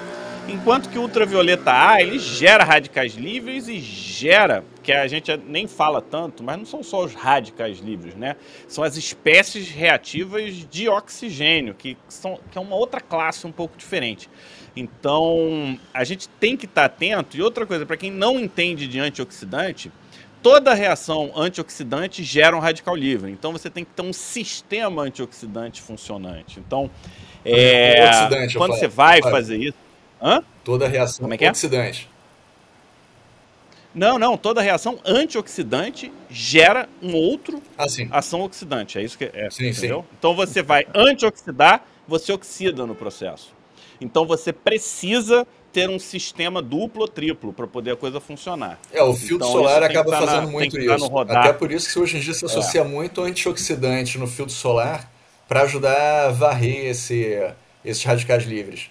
Enquanto que o ultravioleta A, ele gera radicais livres e gera, que a gente nem fala tanto, mas não são só os radicais livres, né? São as espécies reativas de oxigênio, que, são, que é uma outra classe um pouco diferente. Então, a gente tem que estar atento. E outra coisa, para quem não entende de antioxidante, toda reação antioxidante gera um radical livre. Então, você tem que ter um sistema antioxidante funcionante. Então, é, quando você vai fazer isso Hã? Toda reação Como é que é? oxidante. Não, não, toda reação antioxidante gera um outro ah, ação oxidante. É isso que é, sim, entendeu? Sim. Então você vai antioxidar, você oxida no processo. Então você precisa ter um sistema duplo ou triplo para poder a coisa funcionar. É, o filtro então, solar acaba fazendo na, muito isso. Até por isso que hoje em dia se associa é. muito antioxidante no filtro solar para ajudar a varrer esse, esses radicais livres.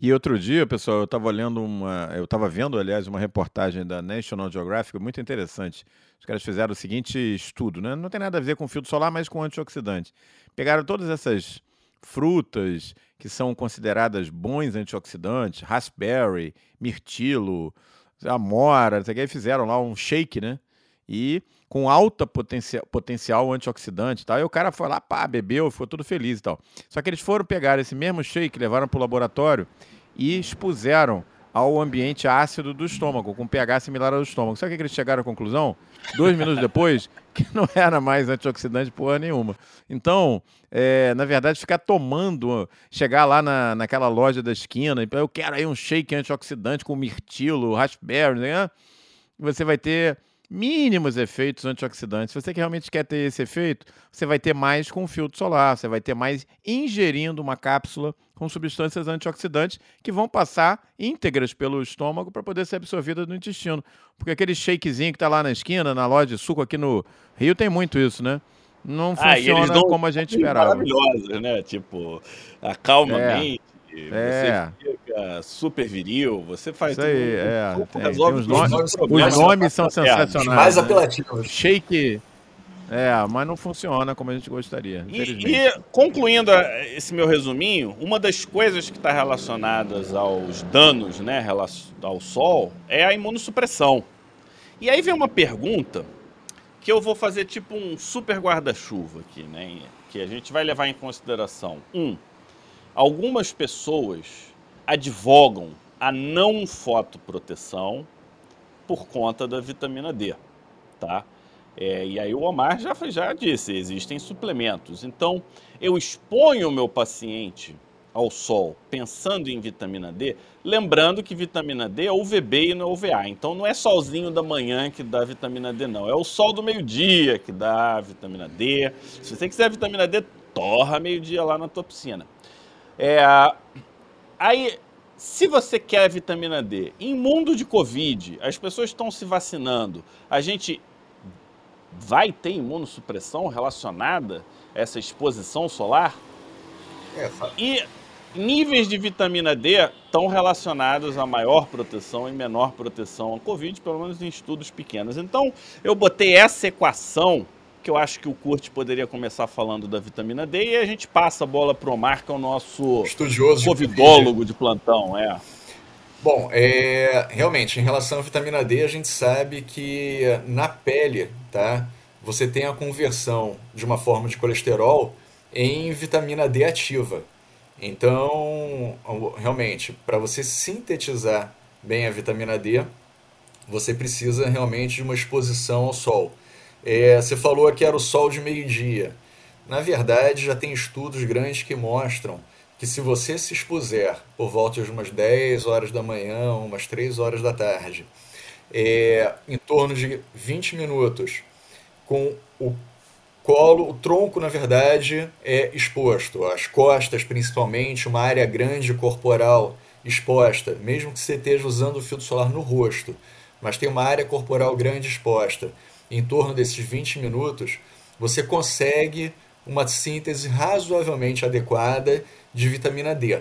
E outro dia, pessoal, eu estava lendo uma. Eu estava vendo, aliás, uma reportagem da National Geographic muito interessante. Os caras fizeram o seguinte estudo, né? Não tem nada a ver com filtro solar, mas com antioxidante. Pegaram todas essas frutas que são consideradas bons antioxidantes, raspberry, mirtilo, amora, e fizeram lá um shake, né? E com alta potencial, potencial antioxidante, tá? E o cara foi lá, pá, bebeu, ficou tudo feliz e tal. Só que eles foram pegar esse mesmo shake, levaram para o laboratório e expuseram ao ambiente ácido do estômago, com pH similar ao do estômago. Sabe o que eles chegaram à conclusão? Dois minutos depois, que não era mais antioxidante porra nenhuma. Então, é, na verdade, ficar tomando, chegar lá na, naquela loja da esquina, eu quero aí um shake antioxidante com mirtilo, raspberry, né? Você vai ter mínimos efeitos antioxidantes. Se você realmente quer ter esse efeito, você vai ter mais com filtro solar, você vai ter mais ingerindo uma cápsula com substâncias antioxidantes que vão passar íntegras pelo estômago para poder ser absorvidas no intestino. Porque aquele shakezinho que está lá na esquina, na loja de suco aqui no Rio, tem muito isso, né? Não ah, funciona como a gente esperava. Maravilhosa, né? Tipo, acalma é. É. você fica super viril, você faz Isso aí, é. Tem, tem os, nomes, os nomes são sensacionais. Mais né? apelativos. Shake. É, mas não funciona como a gente gostaria. E, e, concluindo esse meu resuminho, uma das coisas que está relacionadas aos danos né, ao sol é a imunossupressão. E aí vem uma pergunta que eu vou fazer tipo um super guarda-chuva aqui, né? Que a gente vai levar em consideração. Um, Algumas pessoas advogam a não fotoproteção por conta da vitamina D, tá? É, e aí o Omar já, já disse, existem suplementos. Então, eu exponho o meu paciente ao sol pensando em vitamina D, lembrando que vitamina D é UVB e não é UVA. Então não é solzinho da manhã que dá vitamina D, não. É o sol do meio-dia que dá vitamina D. Se você quiser vitamina D, torra meio-dia lá na tua piscina. É, aí, se você quer vitamina D, em mundo de Covid, as pessoas estão se vacinando, a gente vai ter imunossupressão relacionada a essa exposição solar? É, e níveis de vitamina D estão relacionados a maior proteção e menor proteção à Covid, pelo menos em estudos pequenos. Então, eu botei essa equação que eu acho que o Kurt poderia começar falando da vitamina D e a gente passa a bola pro Omar, que é o nosso estudioso covidólogo de, de plantão, é. Bom, é, realmente, em relação à vitamina D, a gente sabe que na pele, tá? Você tem a conversão de uma forma de colesterol em vitamina D ativa. Então, realmente, para você sintetizar bem a vitamina D, você precisa realmente de uma exposição ao sol. É, você falou que era o sol de meio-dia. Na verdade, já tem estudos grandes que mostram que se você se expuser por volta de umas 10 horas da manhã, umas 3 horas da tarde, é, em torno de 20 minutos, com o colo, o tronco, na verdade, é exposto, as costas principalmente, uma área grande corporal exposta, mesmo que você esteja usando o filtro solar no rosto, mas tem uma área corporal grande exposta, em torno desses 20 minutos, você consegue uma síntese razoavelmente adequada de vitamina D.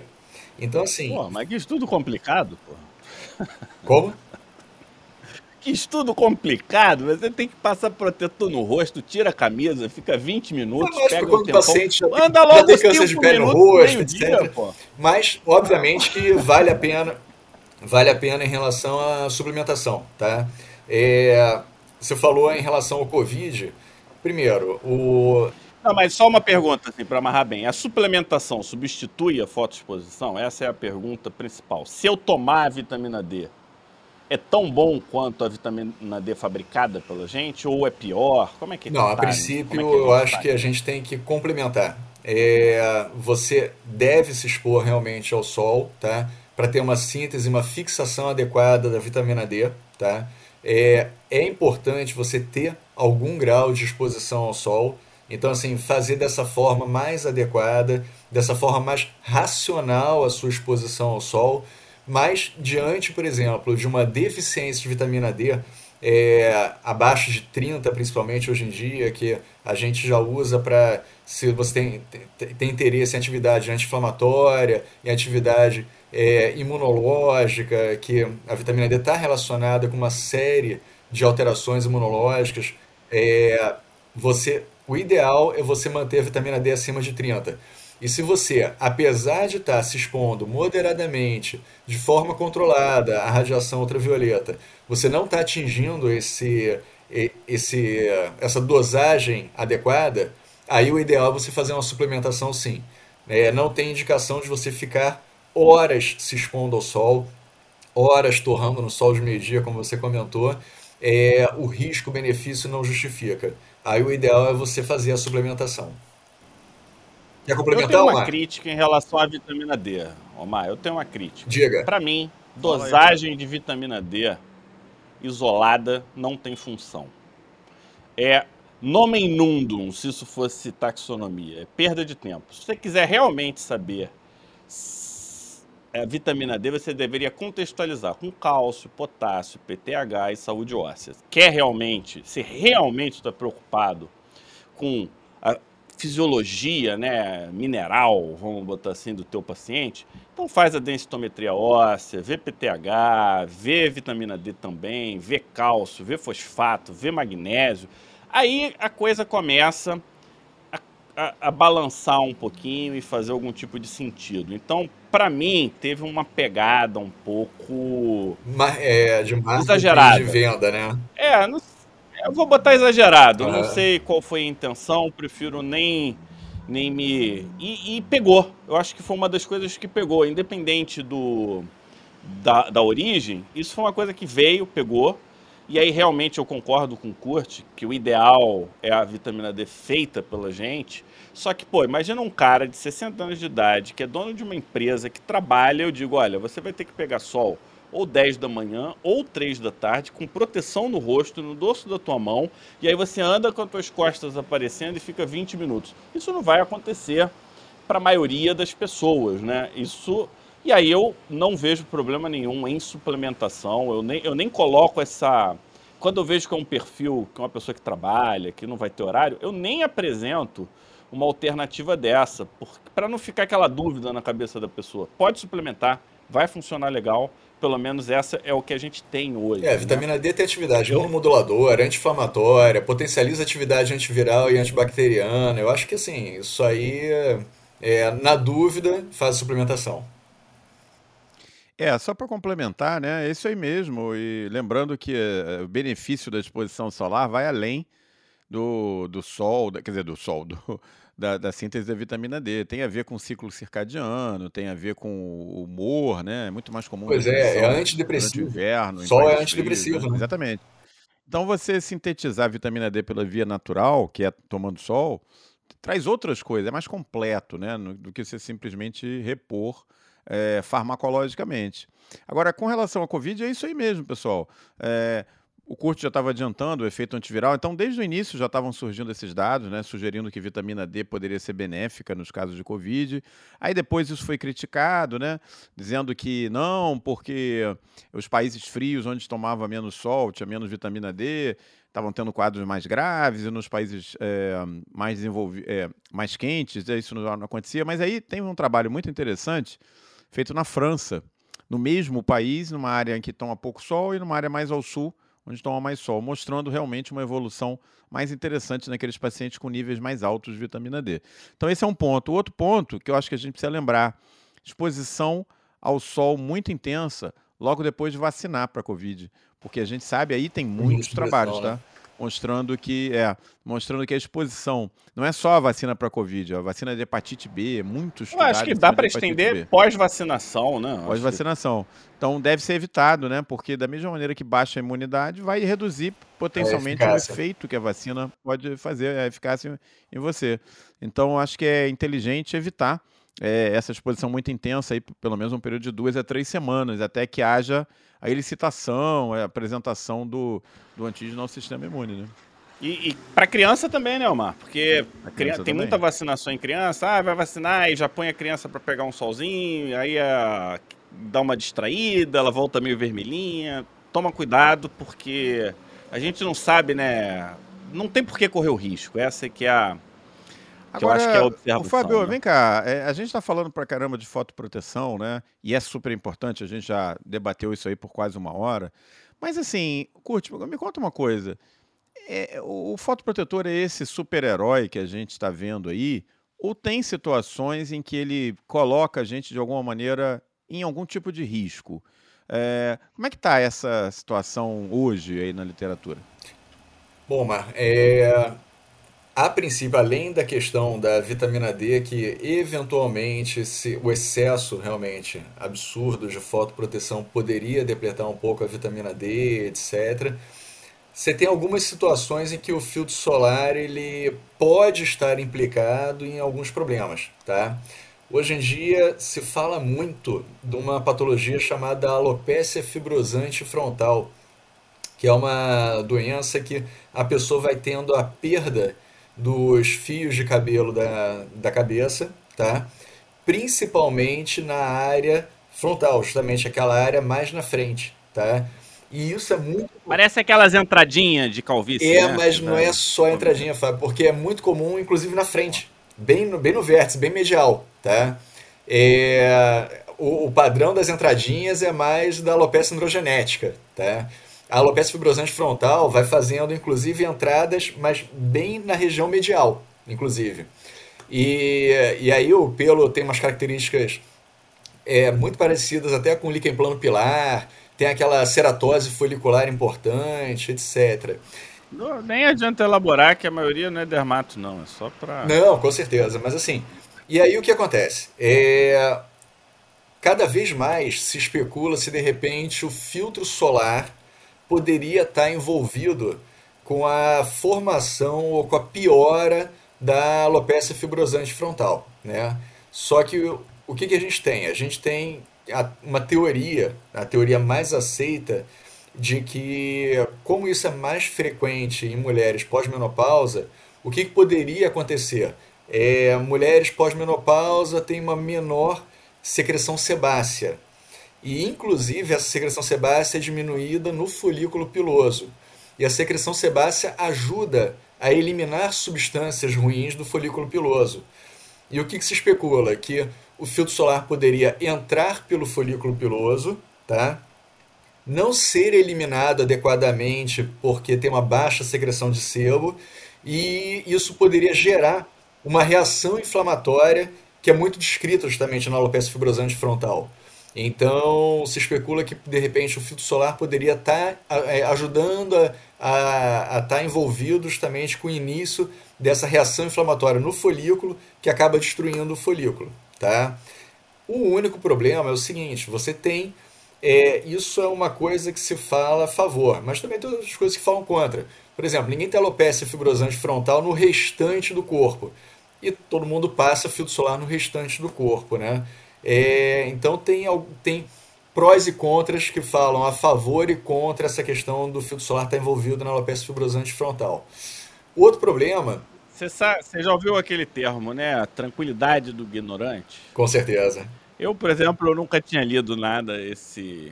Então, assim. Pô, mas que estudo complicado, pô. Como? Que estudo complicado. Você tem que passar protetor no rosto, tira a camisa, fica 20 minutos, mas pega quando o tempão, paciente já, anda logo já tem câncer de pele no rosto, etc. Dia, mas, obviamente, que vale a pena, vale a pena em relação à suplementação, tá? É, você falou em relação ao Covid. Primeiro, o não, mas só uma pergunta, assim, para amarrar bem. A suplementação substitui a fotoexposição? Essa é a pergunta principal. Se eu tomar a vitamina D, é tão bom quanto a vitamina D fabricada pela gente? Ou é pior? Como é que Não, tá, a princípio, é eu acho tá? que a gente tem que complementar. É, você deve se expor realmente ao sol, tá? Para ter uma síntese, uma fixação adequada da vitamina D, tá? É, é importante você ter algum grau de exposição ao sol. Então, assim, fazer dessa forma mais adequada, dessa forma mais racional a sua exposição ao sol, mas diante, por exemplo, de uma deficiência de vitamina D, é, abaixo de 30, principalmente hoje em dia, que a gente já usa para, se você tem, tem, tem, interesse em atividade anti-inflamatória, em atividade é, imunológica, que a vitamina D está relacionada com uma série de alterações imunológicas, é, você o ideal é você manter a vitamina D acima de 30. E se você, apesar de estar se expondo moderadamente, de forma controlada à radiação ultravioleta, você não está atingindo esse, esse, essa dosagem adequada, aí o ideal é você fazer uma suplementação sim. É, não tem indicação de você ficar horas se expondo ao sol, horas torrando no sol de meio-dia, como você comentou. É, o risco-benefício não justifica. Aí o ideal é você fazer a suplementação. Quer complementar, Eu tenho uma Omar? crítica em relação à vitamina D, Omar. Eu tenho uma crítica. Diga. Para mim, dosagem de vitamina D isolada não tem função. É nomen nundum, se isso fosse taxonomia. É perda de tempo. Se você quiser realmente saber a vitamina D, você deveria contextualizar com cálcio, potássio, PTH e saúde óssea. Quer realmente, se realmente está preocupado com a fisiologia né, mineral, vamos botar assim, do teu paciente, então faz a densitometria óssea, vê PTH, vê vitamina D também, vê cálcio, vê fosfato, vê magnésio. Aí a coisa começa a, a, balançar um pouquinho e fazer algum tipo de sentido. Então, para mim, teve uma pegada um pouco é, de exagerada. de venda, né? É, não, eu vou botar exagerado. Uhum. Não sei qual foi a intenção, prefiro nem nem me e, e, pegou. Eu acho que foi uma das coisas que pegou, independente do da, da origem. Isso foi uma coisa que veio, pegou e aí realmente eu concordo com o Kurt que o ideal é a vitamina D feita pela gente. Só que, pô, imagina um cara de 60 anos de idade que é dono de uma empresa que trabalha, eu digo, olha, você vai ter que pegar sol ou 10 da manhã ou 3 da tarde com proteção no rosto, no dorso da tua mão, e aí você anda com as tuas costas aparecendo e fica 20 minutos. Isso não vai acontecer para a maioria das pessoas, né? Isso e aí eu não vejo problema nenhum em suplementação, eu nem, eu nem coloco essa. Quando eu vejo que é um perfil, que é uma pessoa que trabalha, que não vai ter horário, eu nem apresento uma alternativa dessa, para não ficar aquela dúvida na cabeça da pessoa. Pode suplementar, vai funcionar legal, pelo menos essa é o que a gente tem hoje. É, a vitamina né? D tem atividade imunomoduladora, anti-inflamatória, potencializa atividade antiviral e antibacteriana. Eu acho que assim, isso aí, é, na dúvida, faz suplementação. É, só para complementar, né? É isso aí mesmo. E lembrando que é, o benefício da exposição solar vai além do, do sol, quer dizer, do sol, do, da, da, síntese da vitamina D. Tem a ver com o ciclo circadiano, tem a ver com o humor, né? É muito mais comum. Pois é, é antidepressivo. o inverno. Sol é antidepressivo. Frios, né? Exatamente. Então, você sintetizar a vitamina D pela via natural, que é tomando sol, traz outras coisas, é mais completo, né? Do que você simplesmente repor é, farmacologicamente. Agora, com relação à Covid, é isso aí mesmo, pessoal. É, o curto já estava adiantando o efeito antiviral, então desde o início já estavam surgindo esses dados, né, sugerindo que vitamina D poderia ser benéfica nos casos de Covid. Aí depois isso foi criticado, né, dizendo que não, porque os países frios onde tomava menos sol, tinha menos vitamina D, estavam tendo quadros mais graves, e nos países é, mais é, mais quentes, isso não acontecia. Mas aí tem um trabalho muito interessante feito na França, no mesmo país, numa área em que toma pouco sol e numa área mais ao sul, onde toma mais sol, mostrando realmente uma evolução mais interessante naqueles pacientes com níveis mais altos de vitamina D. Então, esse é um ponto. O outro ponto que eu acho que a gente precisa lembrar: exposição ao sol muito intensa logo depois de vacinar para a Covid. Porque a gente sabe, aí tem muitos trabalhos, tá? Mostrando que é, mostrando que a exposição não é só a vacina para Covid, a vacina de hepatite B, é muito estudada. Eu acho que dá para estender pós-vacinação, né? Pós-vacinação. Então deve ser evitado, né? Porque da mesma maneira que baixa a imunidade, vai reduzir potencialmente é o efeito que a vacina pode fazer, a eficácia em você. Então acho que é inteligente evitar é, essa exposição muito intensa, aí, pelo menos um período de duas a três semanas, até que haja a elicitação, a apresentação do, do antígeno ao sistema imune, né? E, e para criança também, né, Omar? Porque criança tem também. muita vacinação em criança, ah, vai vacinar e já põe a criança para pegar um solzinho, aí a, dá uma distraída, ela volta meio vermelhinha. Toma cuidado, porque a gente não sabe, né? Não tem por que correr o risco. Essa é que é a, Agora, eu acho que é a observação. O Fábio, né? vem cá, é, a gente está falando pra caramba de fotoproteção, né? E é super importante, a gente já debateu isso aí por quase uma hora. Mas assim, Curte, me conta uma coisa. É, o, o fotoprotetor é esse super-herói que a gente está vendo aí? Ou tem situações em que ele coloca a gente de alguma maneira em algum tipo de risco? É, como é que está essa situação hoje aí na literatura? Bom, Mar, é, a princípio, além da questão da vitamina D, que eventualmente se, o excesso realmente absurdo de fotoproteção poderia depletar um pouco a vitamina D, etc. Você tem algumas situações em que o filtro solar ele pode estar implicado em alguns problemas, tá? Hoje em dia se fala muito de uma patologia chamada alopecia fibrosante frontal, que é uma doença que a pessoa vai tendo a perda dos fios de cabelo da, da cabeça, tá? Principalmente na área frontal, justamente aquela área mais na frente, tá? E isso é muito. Parece aquelas entradinhas de calvície. É, né? mas não é só entradinha, Fábio, porque é muito comum, inclusive na frente, bem no, bem no vértice, bem medial, tá? É, o, o padrão das entradinhas é mais da alopecia androgenética, tá? A alopecia fibrosante frontal vai fazendo, inclusive, entradas, mas bem na região medial, inclusive. E, e aí o pelo tem umas características é, muito parecidas até com o líquen plano pilar, tem aquela ceratose folicular importante, etc. Não, nem adianta elaborar que a maioria não é dermato, não, é só para. Não, com certeza, mas assim. E aí o que acontece? É, cada vez mais se especula se de repente o filtro solar poderia estar envolvido com a formação ou com a piora da alopecia fibrosante frontal, né? Só que o, que, que a gente tem? A gente tem uma teoria, a teoria mais aceita, de que como isso é mais frequente em mulheres pós-menopausa, o que, que poderia acontecer? É, mulheres pós-menopausa têm uma menor secreção sebácea, e, inclusive, essa secreção sebácea é diminuída no folículo piloso. E a secreção sebácea ajuda a eliminar substâncias ruins do folículo piloso. E o que, que se especula? Que o filtro solar poderia entrar pelo folículo piloso, tá? não ser eliminado adequadamente porque tem uma baixa secreção de sebo e isso poderia gerar uma reação inflamatória que é muito descrita justamente na alopecia fibrosante frontal. Então, se especula que, de repente, o filtro solar poderia estar tá, é, ajudando a estar tá envolvido justamente com o início dessa reação inflamatória no folículo, que acaba destruindo o folículo. Tá? O único problema é o seguinte, você tem... É, isso é uma coisa que se fala a favor, mas também tem outras coisas que falam contra. Por exemplo, ninguém tem alopecia fibrosante frontal no restante do corpo. E todo mundo passa filtro solar no restante do corpo, né? É, então tem, tem prós e contras que falam a favor e contra essa questão do filtro solar estar envolvido na alopecia fibrosante frontal. O outro problema. Você, sabe, você já ouviu aquele termo, né? A tranquilidade do ignorante? Com certeza. Eu, por exemplo, eu nunca tinha lido nada esse.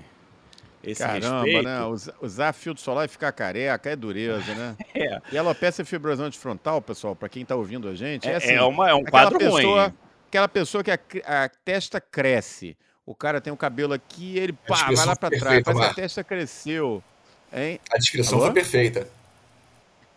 Esse Caramba, respeito. né? Usar filtro solar e ficar careca é dureza, né? é. E alopecia fibrosante frontal, pessoal, para quem está ouvindo a gente, é, é, assim, é, uma, é um quadro pessoa, ruim aquela pessoa que a, a, testa cresce. O cara tem o cabelo aqui, ele pá, vai lá para trás. Que a testa cresceu. Hein? A descrição Alô? foi perfeita.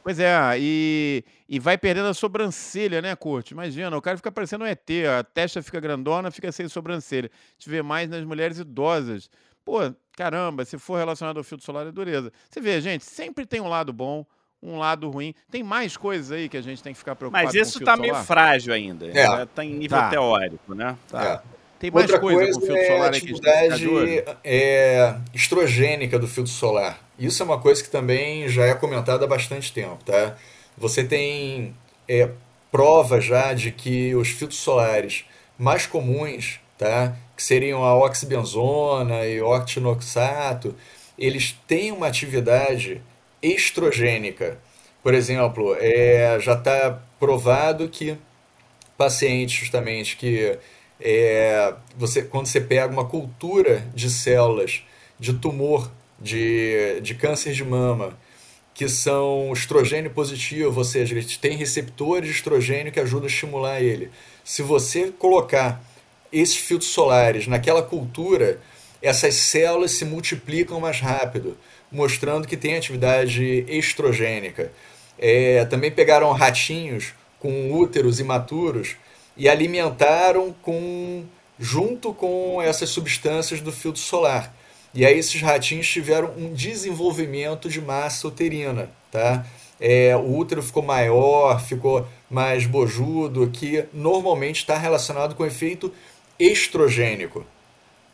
Pois é, e, e vai perdendo a sobrancelha, né, Curte? Imagina, o cara fica parecendo um ET, a testa fica grandona, fica sem sobrancelha. A gente vê mais nas mulheres idosas. Pô, caramba, se for relacionado ao filtro solar é dureza. Você vê, gente, sempre tem um lado bom um lado ruim. Tem mais coisas aí que a gente tem que ficar preocupado Mas isso está meio frágil ainda. É. Está em nível tá. teórico, né? Tá. É. Tem mais Outra coisa, coisa com o filtro é solar a atividade é, estrogênica do filtro solar. Isso é uma coisa que também já é comentada há bastante tempo, tá? Você tem é, prova já de que os filtros solares mais comuns, tá? Que seriam a oxibenzona e o octinoxato, eles têm uma atividade estrogênica. Por exemplo, é, já está provado que pacientes justamente que é, você, quando você pega uma cultura de células de tumor, de, de câncer de mama, que são estrogênio positivo, ou seja, eles têm receptores de estrogênio que ajudam a estimular ele. Se você colocar esses filtros solares naquela cultura, essas células se multiplicam mais rápido mostrando que tem atividade estrogênica. É, também pegaram ratinhos com úteros imaturos e alimentaram com junto com essas substâncias do filtro solar. E aí esses ratinhos tiveram um desenvolvimento de massa uterina, tá? É, o útero ficou maior, ficou mais bojudo, que normalmente está relacionado com efeito estrogênico.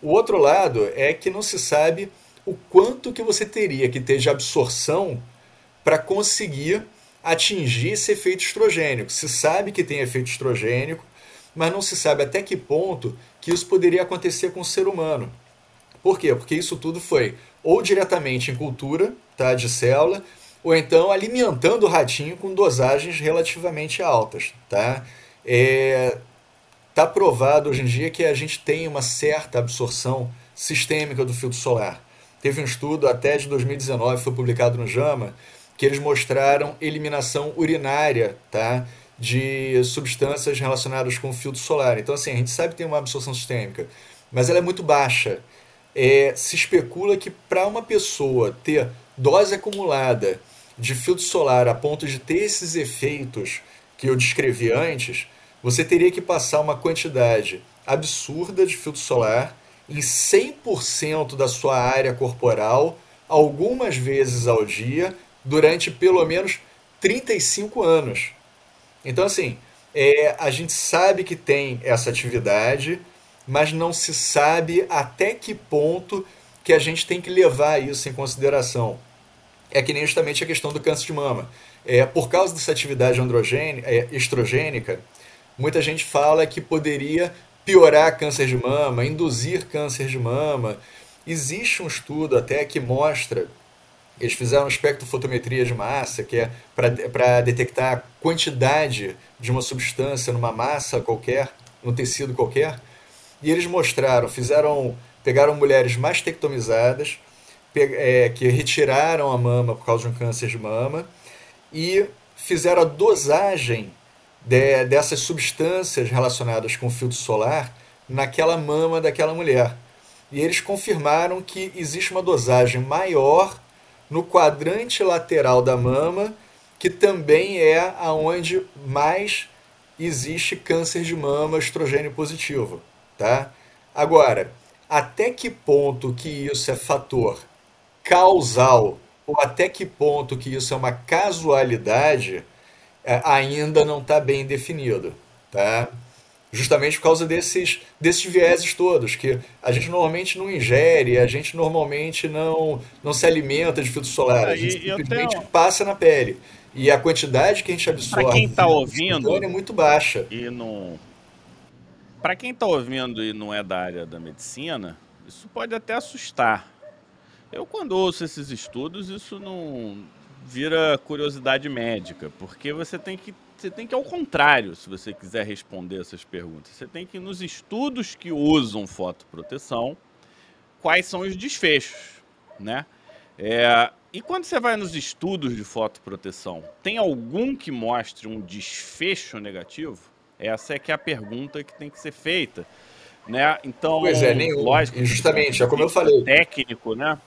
O outro lado é que não se sabe o quanto que você teria que ter de absorção para conseguir atingir esse efeito estrogênico. Se sabe que tem efeito estrogênico, mas não se sabe até que ponto que isso poderia acontecer com o ser humano. Por quê? Porque isso tudo foi ou diretamente em cultura tá, de célula, ou então alimentando o ratinho com dosagens relativamente altas. Tá? É, tá provado hoje em dia que a gente tem uma certa absorção sistêmica do filtro solar. Teve um estudo até de 2019, foi publicado no JAMA, que eles mostraram eliminação urinária tá, de substâncias relacionadas com o filtro solar. Então, assim, a gente sabe que tem uma absorção sistêmica, mas ela é muito baixa. É, se especula que para uma pessoa ter dose acumulada de filtro solar a ponto de ter esses efeitos que eu descrevi antes, você teria que passar uma quantidade absurda de filtro solar em 100% da sua área corporal, algumas vezes ao dia, durante pelo menos 35 anos. Então, assim, é, a gente sabe que tem essa atividade, mas não se sabe até que ponto que a gente tem que levar isso em consideração. É que nem justamente a questão do câncer de mama. É, por causa dessa atividade androgênica, é, estrogênica, muita gente fala que poderia piorar câncer de mama, induzir câncer de mama. Existe um estudo até que mostra, eles fizeram espectrofotometria de massa, que é para detectar a quantidade de uma substância numa massa qualquer, num tecido qualquer, e eles mostraram, fizeram, pegaram mulheres mastectomizadas, é, que retiraram a mama por causa de um câncer de mama, e fizeram a dosagem de, dessas substâncias relacionadas com filtro solar naquela mama daquela mulher. e eles confirmaram que existe uma dosagem maior no quadrante lateral da mama, que também é aonde mais existe câncer de mama estrogênio positivo, tá? Agora, até que ponto que isso é fator causal ou até que ponto que isso é uma casualidade é, ainda não está bem definido, tá? Justamente por causa desses, desses vieses todos, que a gente normalmente não ingere, a gente normalmente não, não se alimenta de filtro solar, a gente simplesmente tenho... passa na pele. E a quantidade que a gente absorve pra quem tá ouvindo, é muito baixa. E não... Para quem está ouvindo e não é da área da medicina, isso pode até assustar. Eu, quando ouço esses estudos, isso não vira curiosidade médica, porque você tem que você tem que ao contrário, se você quiser responder essas perguntas. Você tem que ir nos estudos que usam fotoproteção, quais são os desfechos, né? É, e quando você vai nos estudos de fotoproteção, tem algum que mostre um desfecho negativo? Essa é que é a pergunta que tem que ser feita, né? Então, pois é, nenhum. Lógico, justamente, é como eu falei. Técnico, né?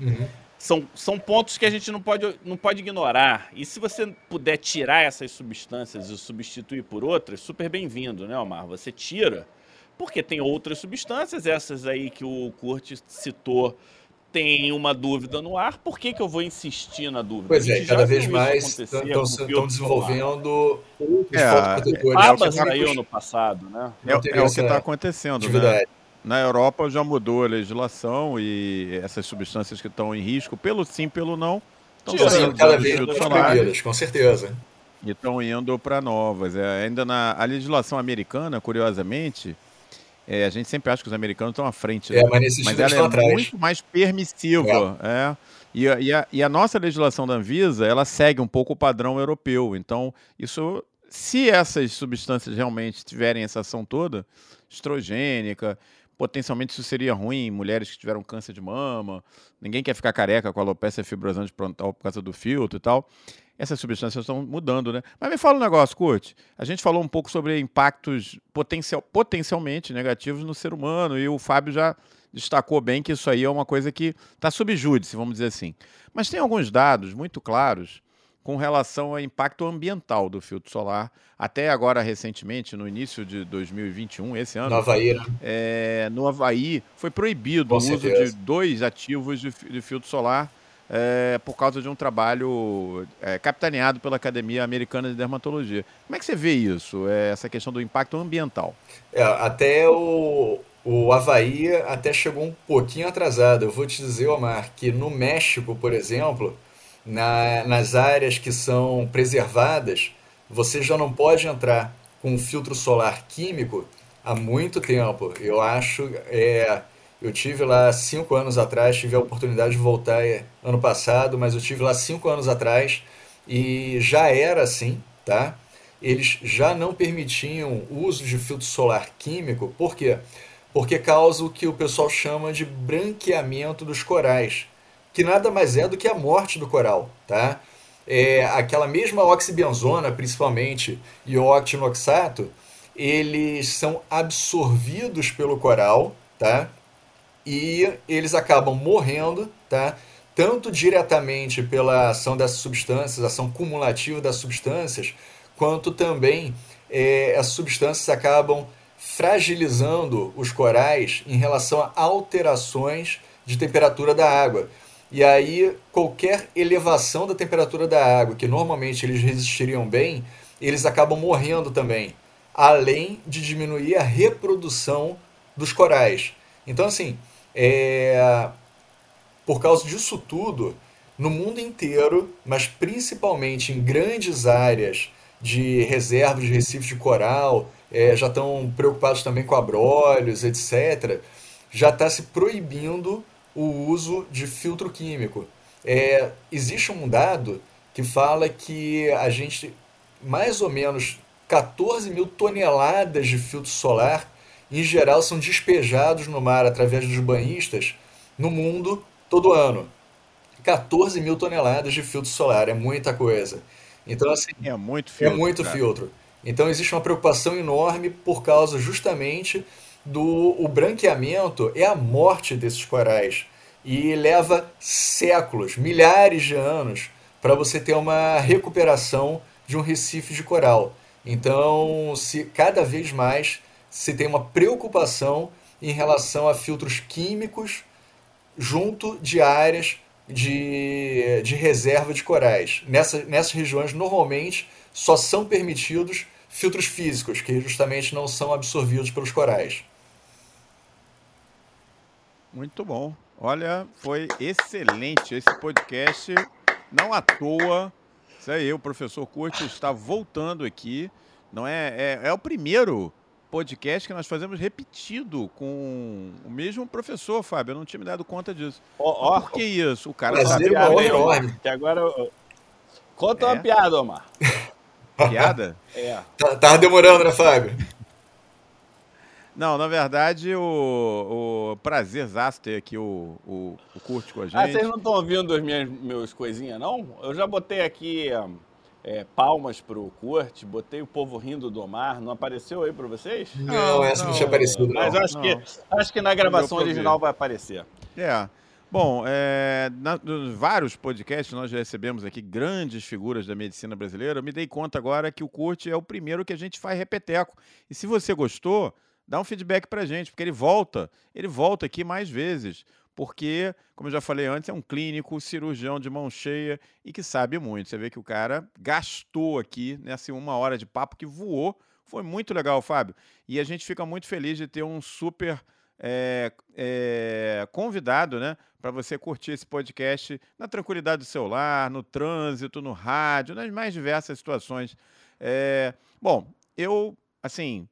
Uhum. São, são pontos que a gente não pode, não pode ignorar. E se você puder tirar essas substâncias e substituir por outras, super bem-vindo, né, Omar? Você tira, porque tem outras substâncias, essas aí que o Kurt citou, tem uma dúvida no ar, por que, que eu vou insistir na dúvida? Pois é, cada vez mais estão desenvolvendo outros é, fotoprotetores. Aba saiu no passado, né? É, é o que está acontecendo, né? Na Europa já mudou a legislação e essas substâncias que estão em risco, pelo sim, pelo não, estão sendo cada vez mais com certeza. E estão indo para novas. É, ainda na a legislação americana, curiosamente, é, a gente sempre acha que os americanos estão à frente, né? é, mas, mas ela é atrás. muito mais permissiva. É. é. E, a, e, a, e a nossa legislação da Anvisa, ela segue um pouco o padrão europeu. Então, isso, se essas substâncias realmente tiverem essa ação toda, estrogênica, potencialmente isso seria ruim em mulheres que tiveram câncer de mama, ninguém quer ficar careca com alopecia fibrosante frontal por causa do filtro e tal essas substâncias estão mudando, né? Mas me fala um negócio, Kurt. A gente falou um pouco sobre impactos potencial, potencialmente negativos no ser humano e o Fábio já destacou bem que isso aí é uma coisa que está sob júdice, vamos dizer assim. Mas tem alguns dados muito claros com relação ao impacto ambiental do filtro solar. Até agora, recentemente, no início de 2021, esse ano. No Havaí, né? É, no Havaí, foi proibido com o uso de dois ativos de, de filtro solar é, por causa de um trabalho é, capitaneado pela Academia Americana de Dermatologia. Como é que você vê isso, é, essa questão do impacto ambiental? É, até o, o Havaí até chegou um pouquinho atrasado. Eu vou te dizer, Omar, que no México, por exemplo, na, nas áreas que são preservadas, você já não pode entrar com um filtro solar químico há muito tempo. Eu acho... É, eu tive lá cinco anos atrás, tive a oportunidade de voltar é, ano passado, mas eu tive lá cinco anos atrás e já era assim, tá? Eles já não permitiam o uso de filtro solar químico, por quê? Porque causa o que o pessoal chama de branqueamento dos corais, que nada mais é do que a morte do coral, tá? É, aquela mesma oxibenzona, principalmente, e o octinoxato, eles são absorvidos pelo coral, tá? e eles acabam morrendo, tá? tanto diretamente pela ação das substâncias, ação cumulativa das substâncias, quanto também é, as substâncias acabam fragilizando os corais em relação a alterações de temperatura da água. E aí, qualquer elevação da temperatura da água, que normalmente eles resistiriam bem, eles acabam morrendo também, além de diminuir a reprodução dos corais. Então, assim, é, por causa disso tudo, no mundo inteiro, mas principalmente em grandes áreas de reservas de recifes de coral, é, já estão preocupados também com abrolhos, etc., já está se proibindo o uso de filtro químico. É, existe um dado que fala que a gente, mais ou menos 14 mil toneladas de filtro solar em geral são despejados no mar através dos banhistas no mundo todo ano. 14 mil toneladas de filtro solar, é muita coisa. Então, assim. É muito filtro. É muito filtro. Então, existe uma preocupação enorme por causa justamente do o branqueamento é a morte desses corais e leva séculos, milhares de anos para você ter uma recuperação de um recife de coral. Então, se cada vez mais se tem uma preocupação em relação a filtros químicos junto de áreas de, de reserva de corais. Nessa, nessas regiões, normalmente, só são permitidos filtros físicos, que justamente não são absorvidos pelos corais. Muito bom. Olha, foi excelente esse podcast. Não à toa. Isso aí, o professor Curti está voltando aqui. Não é, é, é o primeiro podcast que nós fazemos repetido com o mesmo professor, Fábio. Eu não tinha me dado conta disso. Oh, oh, Por que isso? O cara Prazer, sabe bem. enorme. Que agora. eu- Conta É? uma piada, Omar. Piada? É. Tá, tava demorando, né, Fábio? Não, na verdade, o, o prazerzaço ter aqui o, o, o Curte com a gente. Ah, vocês não estão ouvindo as minhas meus coisinhas, não? Eu já botei aqui é, palmas pro Kurt, botei o povo rindo do Omar. Não apareceu aí pra vocês? Não, essa não, tinha aparecido, não. Mas acho não. que, acho que na gravação original vai aparecer. É. Bom, é, na- vários podcasts nós já recebemos aqui grandes figuras da medicina brasileira. Eu me dei conta agora que o Curte é o primeiro que a gente faz repeteco. E se você gostou, dá um feedback pra gente, porque ele volta, ele volta aqui mais vezes. Porque, como eu já falei antes, é um clínico, cirurgião de mão cheia e que sabe muito. Você vê que o cara gastou aqui nessa uma hora de papo que voou. Foi muito legal, Fábio. E a gente fica muito feliz de ter um super é, é, convidado, né, para você curtir esse podcast na tranquilidade do seu lar, no trânsito, no rádio, nas mais diversas situações. É, bom, eu, assim,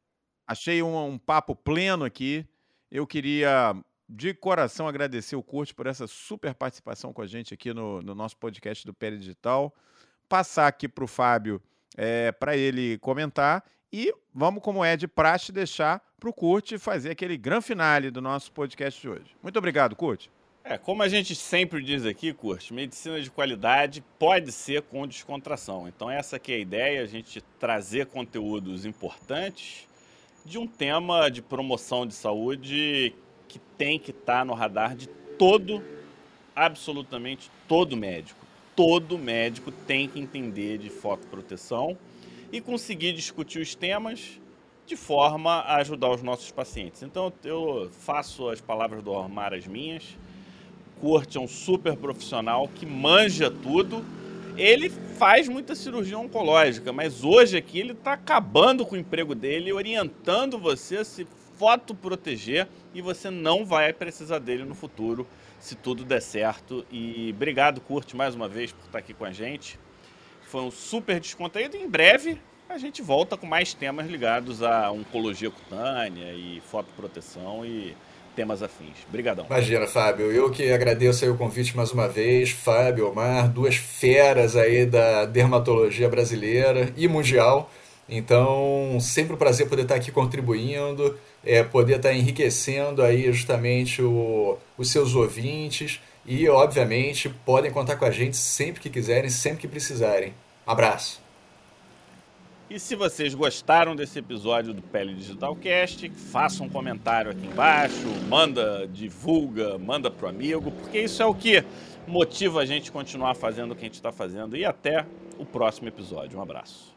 achei um, um papo pleno aqui. Eu queria, de coração, agradecer o Curte por essa super participação com a gente aqui no, no nosso podcast do Pele Digital. Passar aqui para o Fábio para ele comentar e vamos, como é de praxe, deixar para o Curte fazer aquele grande finale do nosso podcast de hoje. Muito obrigado, Curte. É, como a gente sempre diz aqui, Kurt, medicina de qualidade pode ser com descontração. Então essa aqui é a ideia, a gente trazer conteúdos importantes de um tema de promoção de saúde que tem que estar no radar de todo, absolutamente todo médico. Todo médico tem que entender de fotoproteção e conseguir discutir os temas de forma a ajudar os nossos pacientes. Então eu faço as palavras do Omar as minhas. Kurt é um super profissional que manja tudo. Ele faz muita cirurgia oncológica, mas hoje aqui ele está acabando com o emprego dele, orientando você a se fotoproteger e você não vai precisar dele no futuro se tudo der certo. E obrigado, Kurt, mais uma vez por estar aqui com a gente. Foi um super descontraído. Em breve a gente volta com mais temas ligados à oncologia cutânea e fotoproteção e temas afins. Obrigadão. Imagina, Fábio. Eu que agradeço o convite mais uma vez. Fábio, Omar, duas feras aí da dermatologia brasileira e mundial. Então, sempre um prazer poder estar aqui contribuindo, é, poder estar enriquecendo aí justamente o- os seus ouvintes e, obviamente, podem contar com a gente sempre que quiserem, sempre que precisarem. Abraço. E se vocês gostaram desse episódio do Pele Digital Cast, faça um comentário aqui embaixo, manda, divulga, manda pro amigo, porque isso é o que motiva a gente continuar fazendo o que a gente está fazendo. E até o próximo episódio. Um abraço.